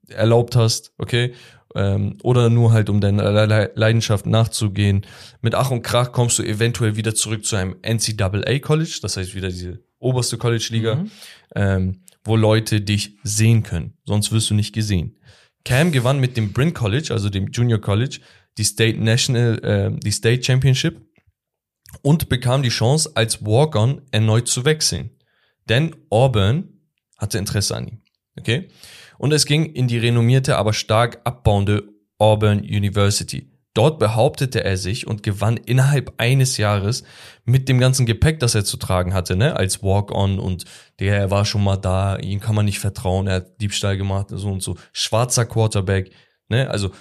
erlaubt hast, okay? Ähm, oder nur halt, um deiner Le- Le- Leidenschaft nachzugehen. Mit Ach und Krach kommst du eventuell wieder zurück zu einem NCAA College, das heißt wieder diese oberste College-Liga, Mhm. ähm, wo Leute dich sehen können. Sonst wirst du nicht gesehen. Cam gewann mit dem Bryn College, also dem Junior College, die State National, äh, die State Championship und bekam die Chance, als Walk-on erneut zu wechseln. Denn Auburn hatte Interesse an ihm. Okay? Und es ging in die renommierte, aber stark abbauende Auburn University. Dort behauptete er sich und gewann innerhalb eines Jahres mit dem ganzen Gepäck, das er zu tragen hatte, ne, als Walk-on und der, er war schon mal da, ihm kann man nicht vertrauen, er hat Diebstahl gemacht, so und so. Schwarzer Quarterback, ne, also,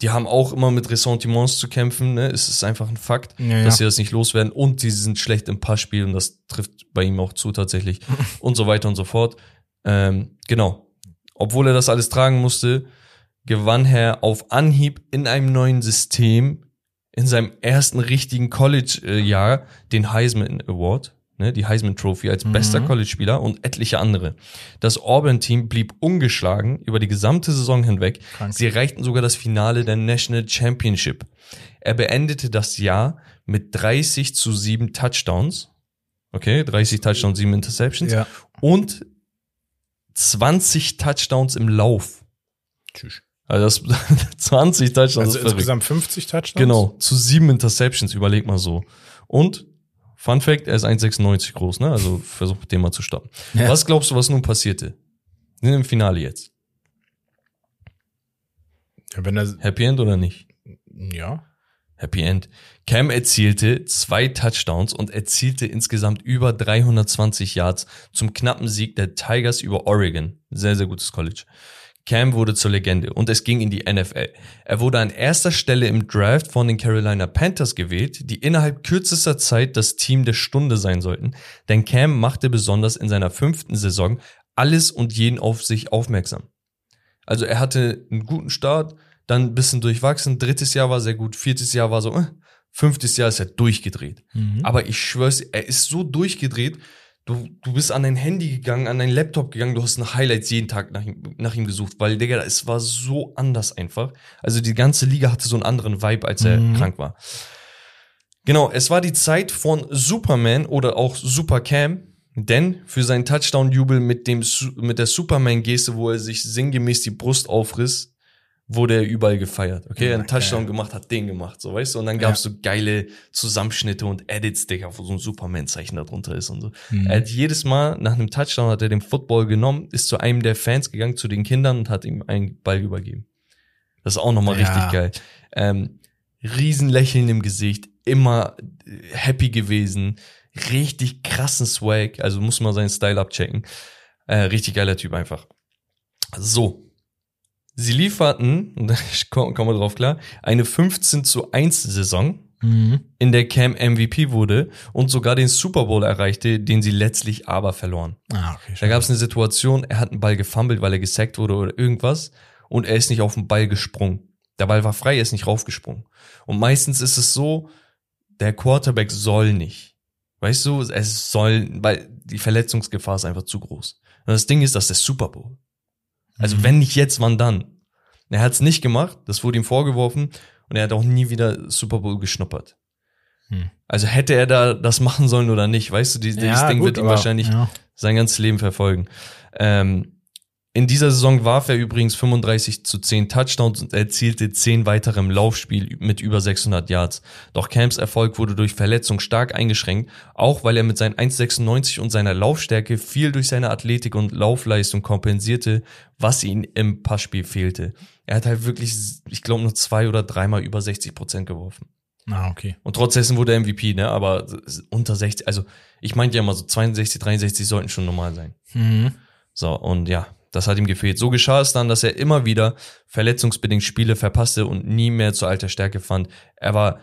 die haben auch immer mit Ressentiments zu kämpfen, ne, es ist einfach ein Fakt, Ja, dass sie das nicht loswerden. Und sie sind schlecht im Passspiel und das trifft bei ihm auch zu tatsächlich. Und so weiter und so fort. Ähm, genau. Obwohl er das alles tragen musste, gewann er auf Anhieb in einem neuen System in seinem ersten richtigen College-Jahr den Heisman Award, ne, die Heisman Trophy als bester College-Spieler und etliche andere. Das Auburn-Team blieb ungeschlagen über die gesamte Saison hinweg. Krank. Sie erreichten sogar das Finale der National Championship. Er beendete das Jahr mit 30 zu 7 Touchdowns. Okay, 30 Touchdowns, 7 Interceptions. Ja. Und 20 Touchdowns im Lauf. Tschüss. Also das 20 Touchdowns Also insgesamt 50 Touchdowns? Genau, zu sieben Interceptions, überleg mal so. Und Fun Fact, er ist 1,96 groß, ne? Also versuch den mal zu stoppen. Ja. Was glaubst du, was nun passierte? Wir sind im Finale jetzt. Ja, wenn er, Happy End oder nicht? ja. Happy End. Cam erzielte zwei Touchdowns und erzielte insgesamt über 320 Yards zum knappen Sieg der Tigers über Oregon. Sehr, sehr gutes College. Cam wurde zur Legende und es ging in die NFL. Er wurde an erster Stelle im Draft von den Carolina Panthers gewählt, die innerhalb kürzester Zeit das Team der Stunde sein sollten, denn Cam machte besonders in seiner fünften Saison alles und jeden auf sich aufmerksam. Also er hatte einen guten Start, dann ein bisschen durchwachsen, drittes Jahr war sehr gut, viertes Jahr war so, äh, fünftes Jahr ist er durchgedreht. Mhm. Aber ich schwör's, er ist so durchgedreht, du, du bist an dein Handy gegangen, an dein Laptop gegangen, du hast nach Highlights jeden Tag nach ihm, nach ihm gesucht, weil, Digga, es war so anders einfach. Also die ganze Liga hatte so einen anderen Vibe, als er Mhm. krank war. Genau, es war die Zeit von Superman oder auch Super Cam, denn für seinen Touchdown-Jubel mit, dem mit der Superman-Geste, wo er sich sinngemäß die Brust aufriss, wurde er überall gefeiert. Okay, er hat einen Ja, Touchdown geil. gemacht, hat den gemacht, so weißt du. Und dann gab's so geile Zusammenschnitte und Edits, Digga, wo so ein Superman-Zeichen da drunter ist und so. Mhm. Er hat jedes Mal nach einem Touchdown hat er den Football genommen, ist zu einem der Fans gegangen, zu den Kindern und hat ihm einen Ball übergeben. Das ist auch nochmal Ja. richtig geil. Ähm, Riesenlächeln im Gesicht, immer happy gewesen, richtig krassen Swag, also muss man seinen Style abchecken. Äh, richtig geiler Typ einfach. So. Sie lieferten, und ich komme komm mal drauf klar, eine 15 zu 1 Saison, Mhm. in der Cam MVP wurde und sogar den Super Bowl erreichte, den sie letztlich aber verloren. Ah, okay. Da gab es eine Situation, er hat einen Ball gefummelt, weil er gesackt wurde oder irgendwas und er ist nicht auf den Ball gesprungen. Der Ball war frei, er ist nicht raufgesprungen. Und meistens ist es so, der Quarterback soll nicht. Weißt du, es soll, weil die Verletzungsgefahr ist einfach zu groß. Und das Ding ist, das ist der Super Bowl. Also Mhm. wenn nicht jetzt, wann dann? Er hat es nicht gemacht, das wurde ihm vorgeworfen und er hat auch nie wieder Super Bowl geschnuppert. Hm. Also hätte er da das machen sollen oder nicht, weißt du, die, dieses Ding wird ihm aber- wahrscheinlich Ja. sein ganzes Leben verfolgen. Ähm, in dieser Saison warf er übrigens 35 zu 10 Touchdowns und erzielte 10 weitere im Laufspiel mit über 600 Yards. Doch Camps Erfolg wurde durch Verletzung stark eingeschränkt, auch weil er mit seinen 1,96 und seiner Laufstärke viel durch seine Athletik und Laufleistung kompensierte, was ihm im Passspiel fehlte. Er hat halt wirklich, ich glaube, nur zwei oder dreimal über 60 Prozent geworfen. Ah, okay. Und trotz dessen wurde er MVP, ne? Aber unter 60, also ich meinte ja mal so 62, 63 sollten schon normal sein. Mhm. So, und ja, das hat ihm gefehlt. So geschah es dann, dass er immer wieder verletzungsbedingt Spiele verpasste und nie mehr zur alter Stärke fand. Er war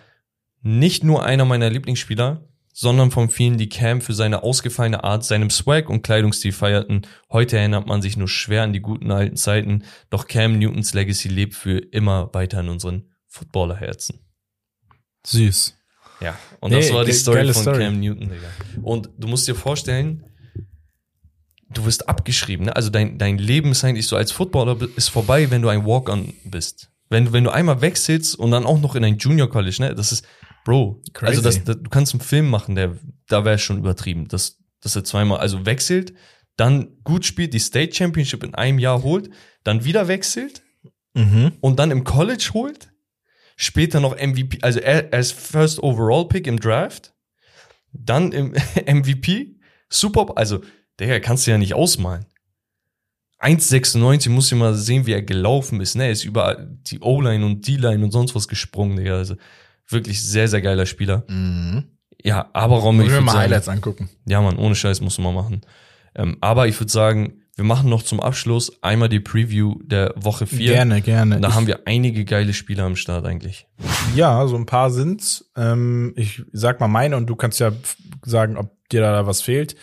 nicht nur einer meiner Lieblingsspieler, sondern von vielen, die Cam für seine ausgefallene Art, seinem Swag und Kleidungsstil feierten. Heute erinnert man sich nur schwer an die guten alten Zeiten, doch Cam Newtons Legacy lebt für immer weiter in unseren Footballerherzen. Süß. Ja, und Nee, das war die Story von Story. Cam Newton, Digga. Und du musst dir vorstellen, du wirst abgeschrieben, ne? Also dein, dein Leben ist eigentlich so als Footballer ist vorbei, wenn du ein Walk-on bist. Wenn, du- wenn du einmal wechselst und dann auch noch in ein Junior College, ne? Das ist, Bro, Crazy. also das, das, du kannst einen Film machen, der, da wäre schon übertrieben, dass, dass er zweimal, also wechselt, dann gut spielt, die State Championship in einem Jahr holt, dann wieder wechselt Mhm. und dann im College holt, später noch MVP, also er, er ist First Overall Pick im Draft, dann im MVP, Super, also der kannst du ja nicht ausmalen. 1,96 muss ich mal sehen, wie er gelaufen ist. Ne? Er ist über die O-Line und D-Line und sonst was gesprungen, Digga. Also wirklich sehr, sehr geiler Spieler. Mhm. Ja, aber Romme, Wollen ich wir mal sagen, Highlights angucken. ja, Mann, ohne Scheiß muss man machen. Ähm, aber ich würde sagen, wir machen noch zum Abschluss einmal die Preview der Woche 4. Gerne, gerne. Da Ich- haben wir einige geile Spieler am Start eigentlich. Ja, so ein paar sind's. Ähm, ich sag mal meine und du kannst ja sagen, ob dir da was fehlt.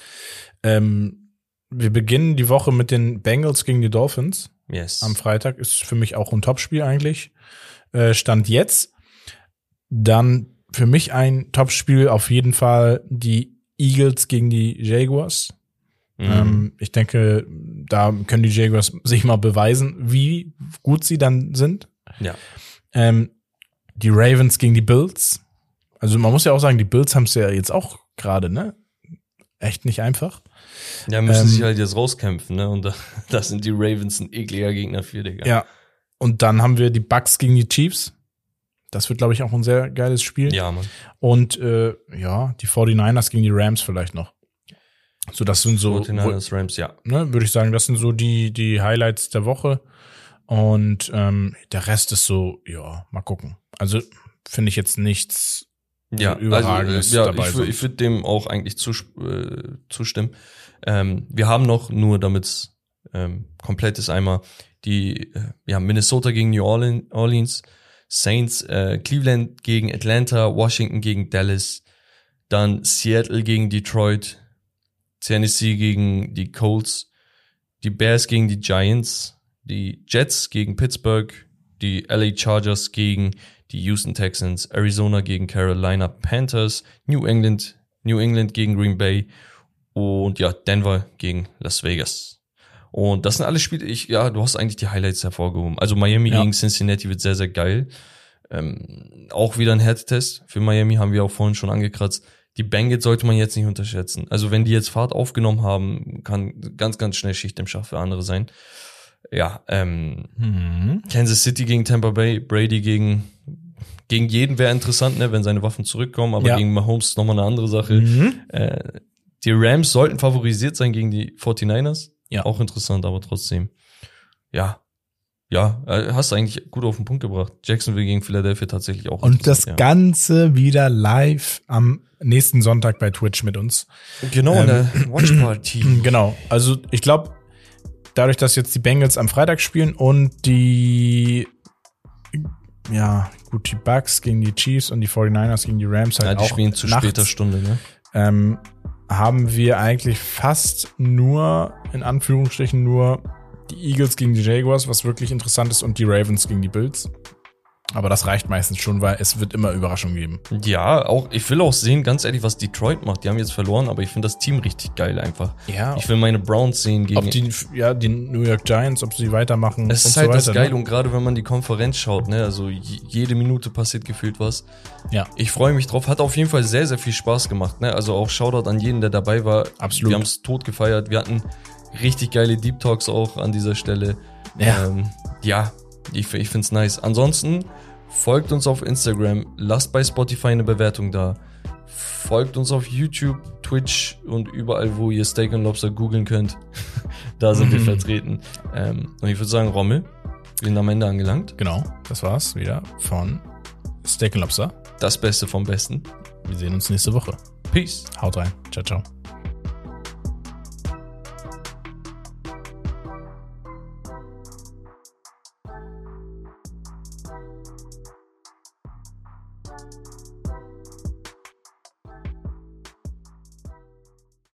Ähm, wir beginnen die Woche mit den Bengals gegen die Dolphins. Yes. Am Freitag ist für mich auch ein Topspiel eigentlich. Äh, Stand jetzt. Dann für mich ein Topspiel auf jeden Fall die Eagles gegen die Jaguars. Mhm. Ähm, ich denke, da können die Jaguars sich mal beweisen, wie gut sie dann sind. ja. Ähm, die Ravens gegen die Bills. Also man muss ja auch sagen, die Bills haben es ja jetzt auch gerade, ne? Echt nicht einfach. Ja, müssen Ähm, sich halt jetzt rauskämpfen, ne? Und da, das sind die Ravens ein ekliger Gegner für, Digga. Ja. Und dann haben wir die Bucks gegen die Chiefs. Das wird, glaube ich, auch ein sehr geiles Spiel. Ja, Mann. Und äh, ja, die 49ers gegen die Rams vielleicht noch. So, das sind so, 49ers Rams, ja. ne, würde ich sagen, das sind so die, die Highlights der Woche. Und ähm, der Rest ist so, ja, mal gucken. Also finde ich jetzt nichts Ja, Überragendes also, ja, dabei ich, ich würde dem auch eigentlich zus äh, zustimmen. Ähm, wir haben noch, nur damit ähm, komplett ist, einmal die äh, ja, Minnesota gegen New Orleans, Orleans Saints, äh, Cleveland gegen Atlanta, Washington gegen Dallas, dann Seattle gegen Detroit, Tennessee gegen die Colts, die Bears gegen die Giants, die Jets gegen Pittsburgh, die LA Chargers gegen die Houston Texans, Arizona gegen Carolina Panthers, New England, New England gegen Green Bay und ja, Denver gegen Las Vegas. Und das sind alle Spiele, ich, ja, du hast eigentlich die Highlights hervorgehoben. Also Miami Ja. gegen Cincinnati wird sehr, sehr geil. Ähm, auch wieder ein Härtetest für Miami haben wir auch vorhin schon angekratzt. Die Bengals sollte man jetzt nicht unterschätzen. Also wenn die jetzt Fahrt aufgenommen haben, kann ganz, ganz schnell Schicht im Schach für andere sein. Ja, ähm, Mhm. Kansas City gegen Tampa Bay, Brady gegen, gegen jeden wäre interessant, ne, wenn seine Waffen zurückkommen, aber Ja. gegen Mahomes ist nochmal eine andere Sache. Mhm. Äh, die Rams sollten favorisiert sein gegen die 49ers. Ja. Auch interessant, aber trotzdem. Ja. Ja, äh, hast du eigentlich gut auf den Punkt gebracht. Jacksonville gegen Philadelphia tatsächlich auch. Und das interessant, Ganze wieder live am nächsten Sonntag bei Twitch mit uns. ja. Genau, ähm, eine Watch Party. Genau. Also ich glaube, dadurch, dass jetzt die Bengals am Freitag spielen und die ja, gut, die Bucks gegen die Chiefs und die 49ers gegen die Rams halt Ja, die auch spielen zu nachts, später Stunde, ne? ähm, haben wir eigentlich fast nur, in Anführungsstrichen nur, die Eagles gegen die Jaguars, was wirklich interessant ist, und die Ravens gegen die Bills. Aber das reicht meistens schon, weil es wird immer Überraschungen geben. Ja, auch, ich will auch sehen, ganz ehrlich, was Detroit macht. Die haben jetzt verloren, aber ich finde das Team richtig geil einfach. Ja, Ich will meine Browns sehen gegen. ob die, ja, die New York Giants, ob sie weitermachen. Es ist so halt weiter, das Geil ne? und gerade wenn man die Konferenz schaut, ne, also jede Minute passiert gefühlt was. Ja. Ich freue mich drauf. Hat auf jeden Fall sehr, sehr viel Spaß gemacht, ne? Also auch Shoutout an jeden, der dabei war. Absolut. Wir haben es tot gefeiert. Wir hatten richtig geile Deep Talks auch an dieser Stelle. Ja. ähm, ja ich, ich find's nice. Ansonsten folgt uns auf Instagram, lasst bei Spotify eine Bewertung da. Folgt uns auf YouTube, Twitch und überall, wo ihr Steak and Lobster googeln könnt. da sind wir Mhm. vertreten. Ähm, und ich würde sagen, Rommel, wir sind am Ende angelangt. Genau, das war's wieder von Steak and Lobster. Das Beste vom Besten. Wir sehen uns nächste Woche. Peace. Haut rein. Ciao, ciao.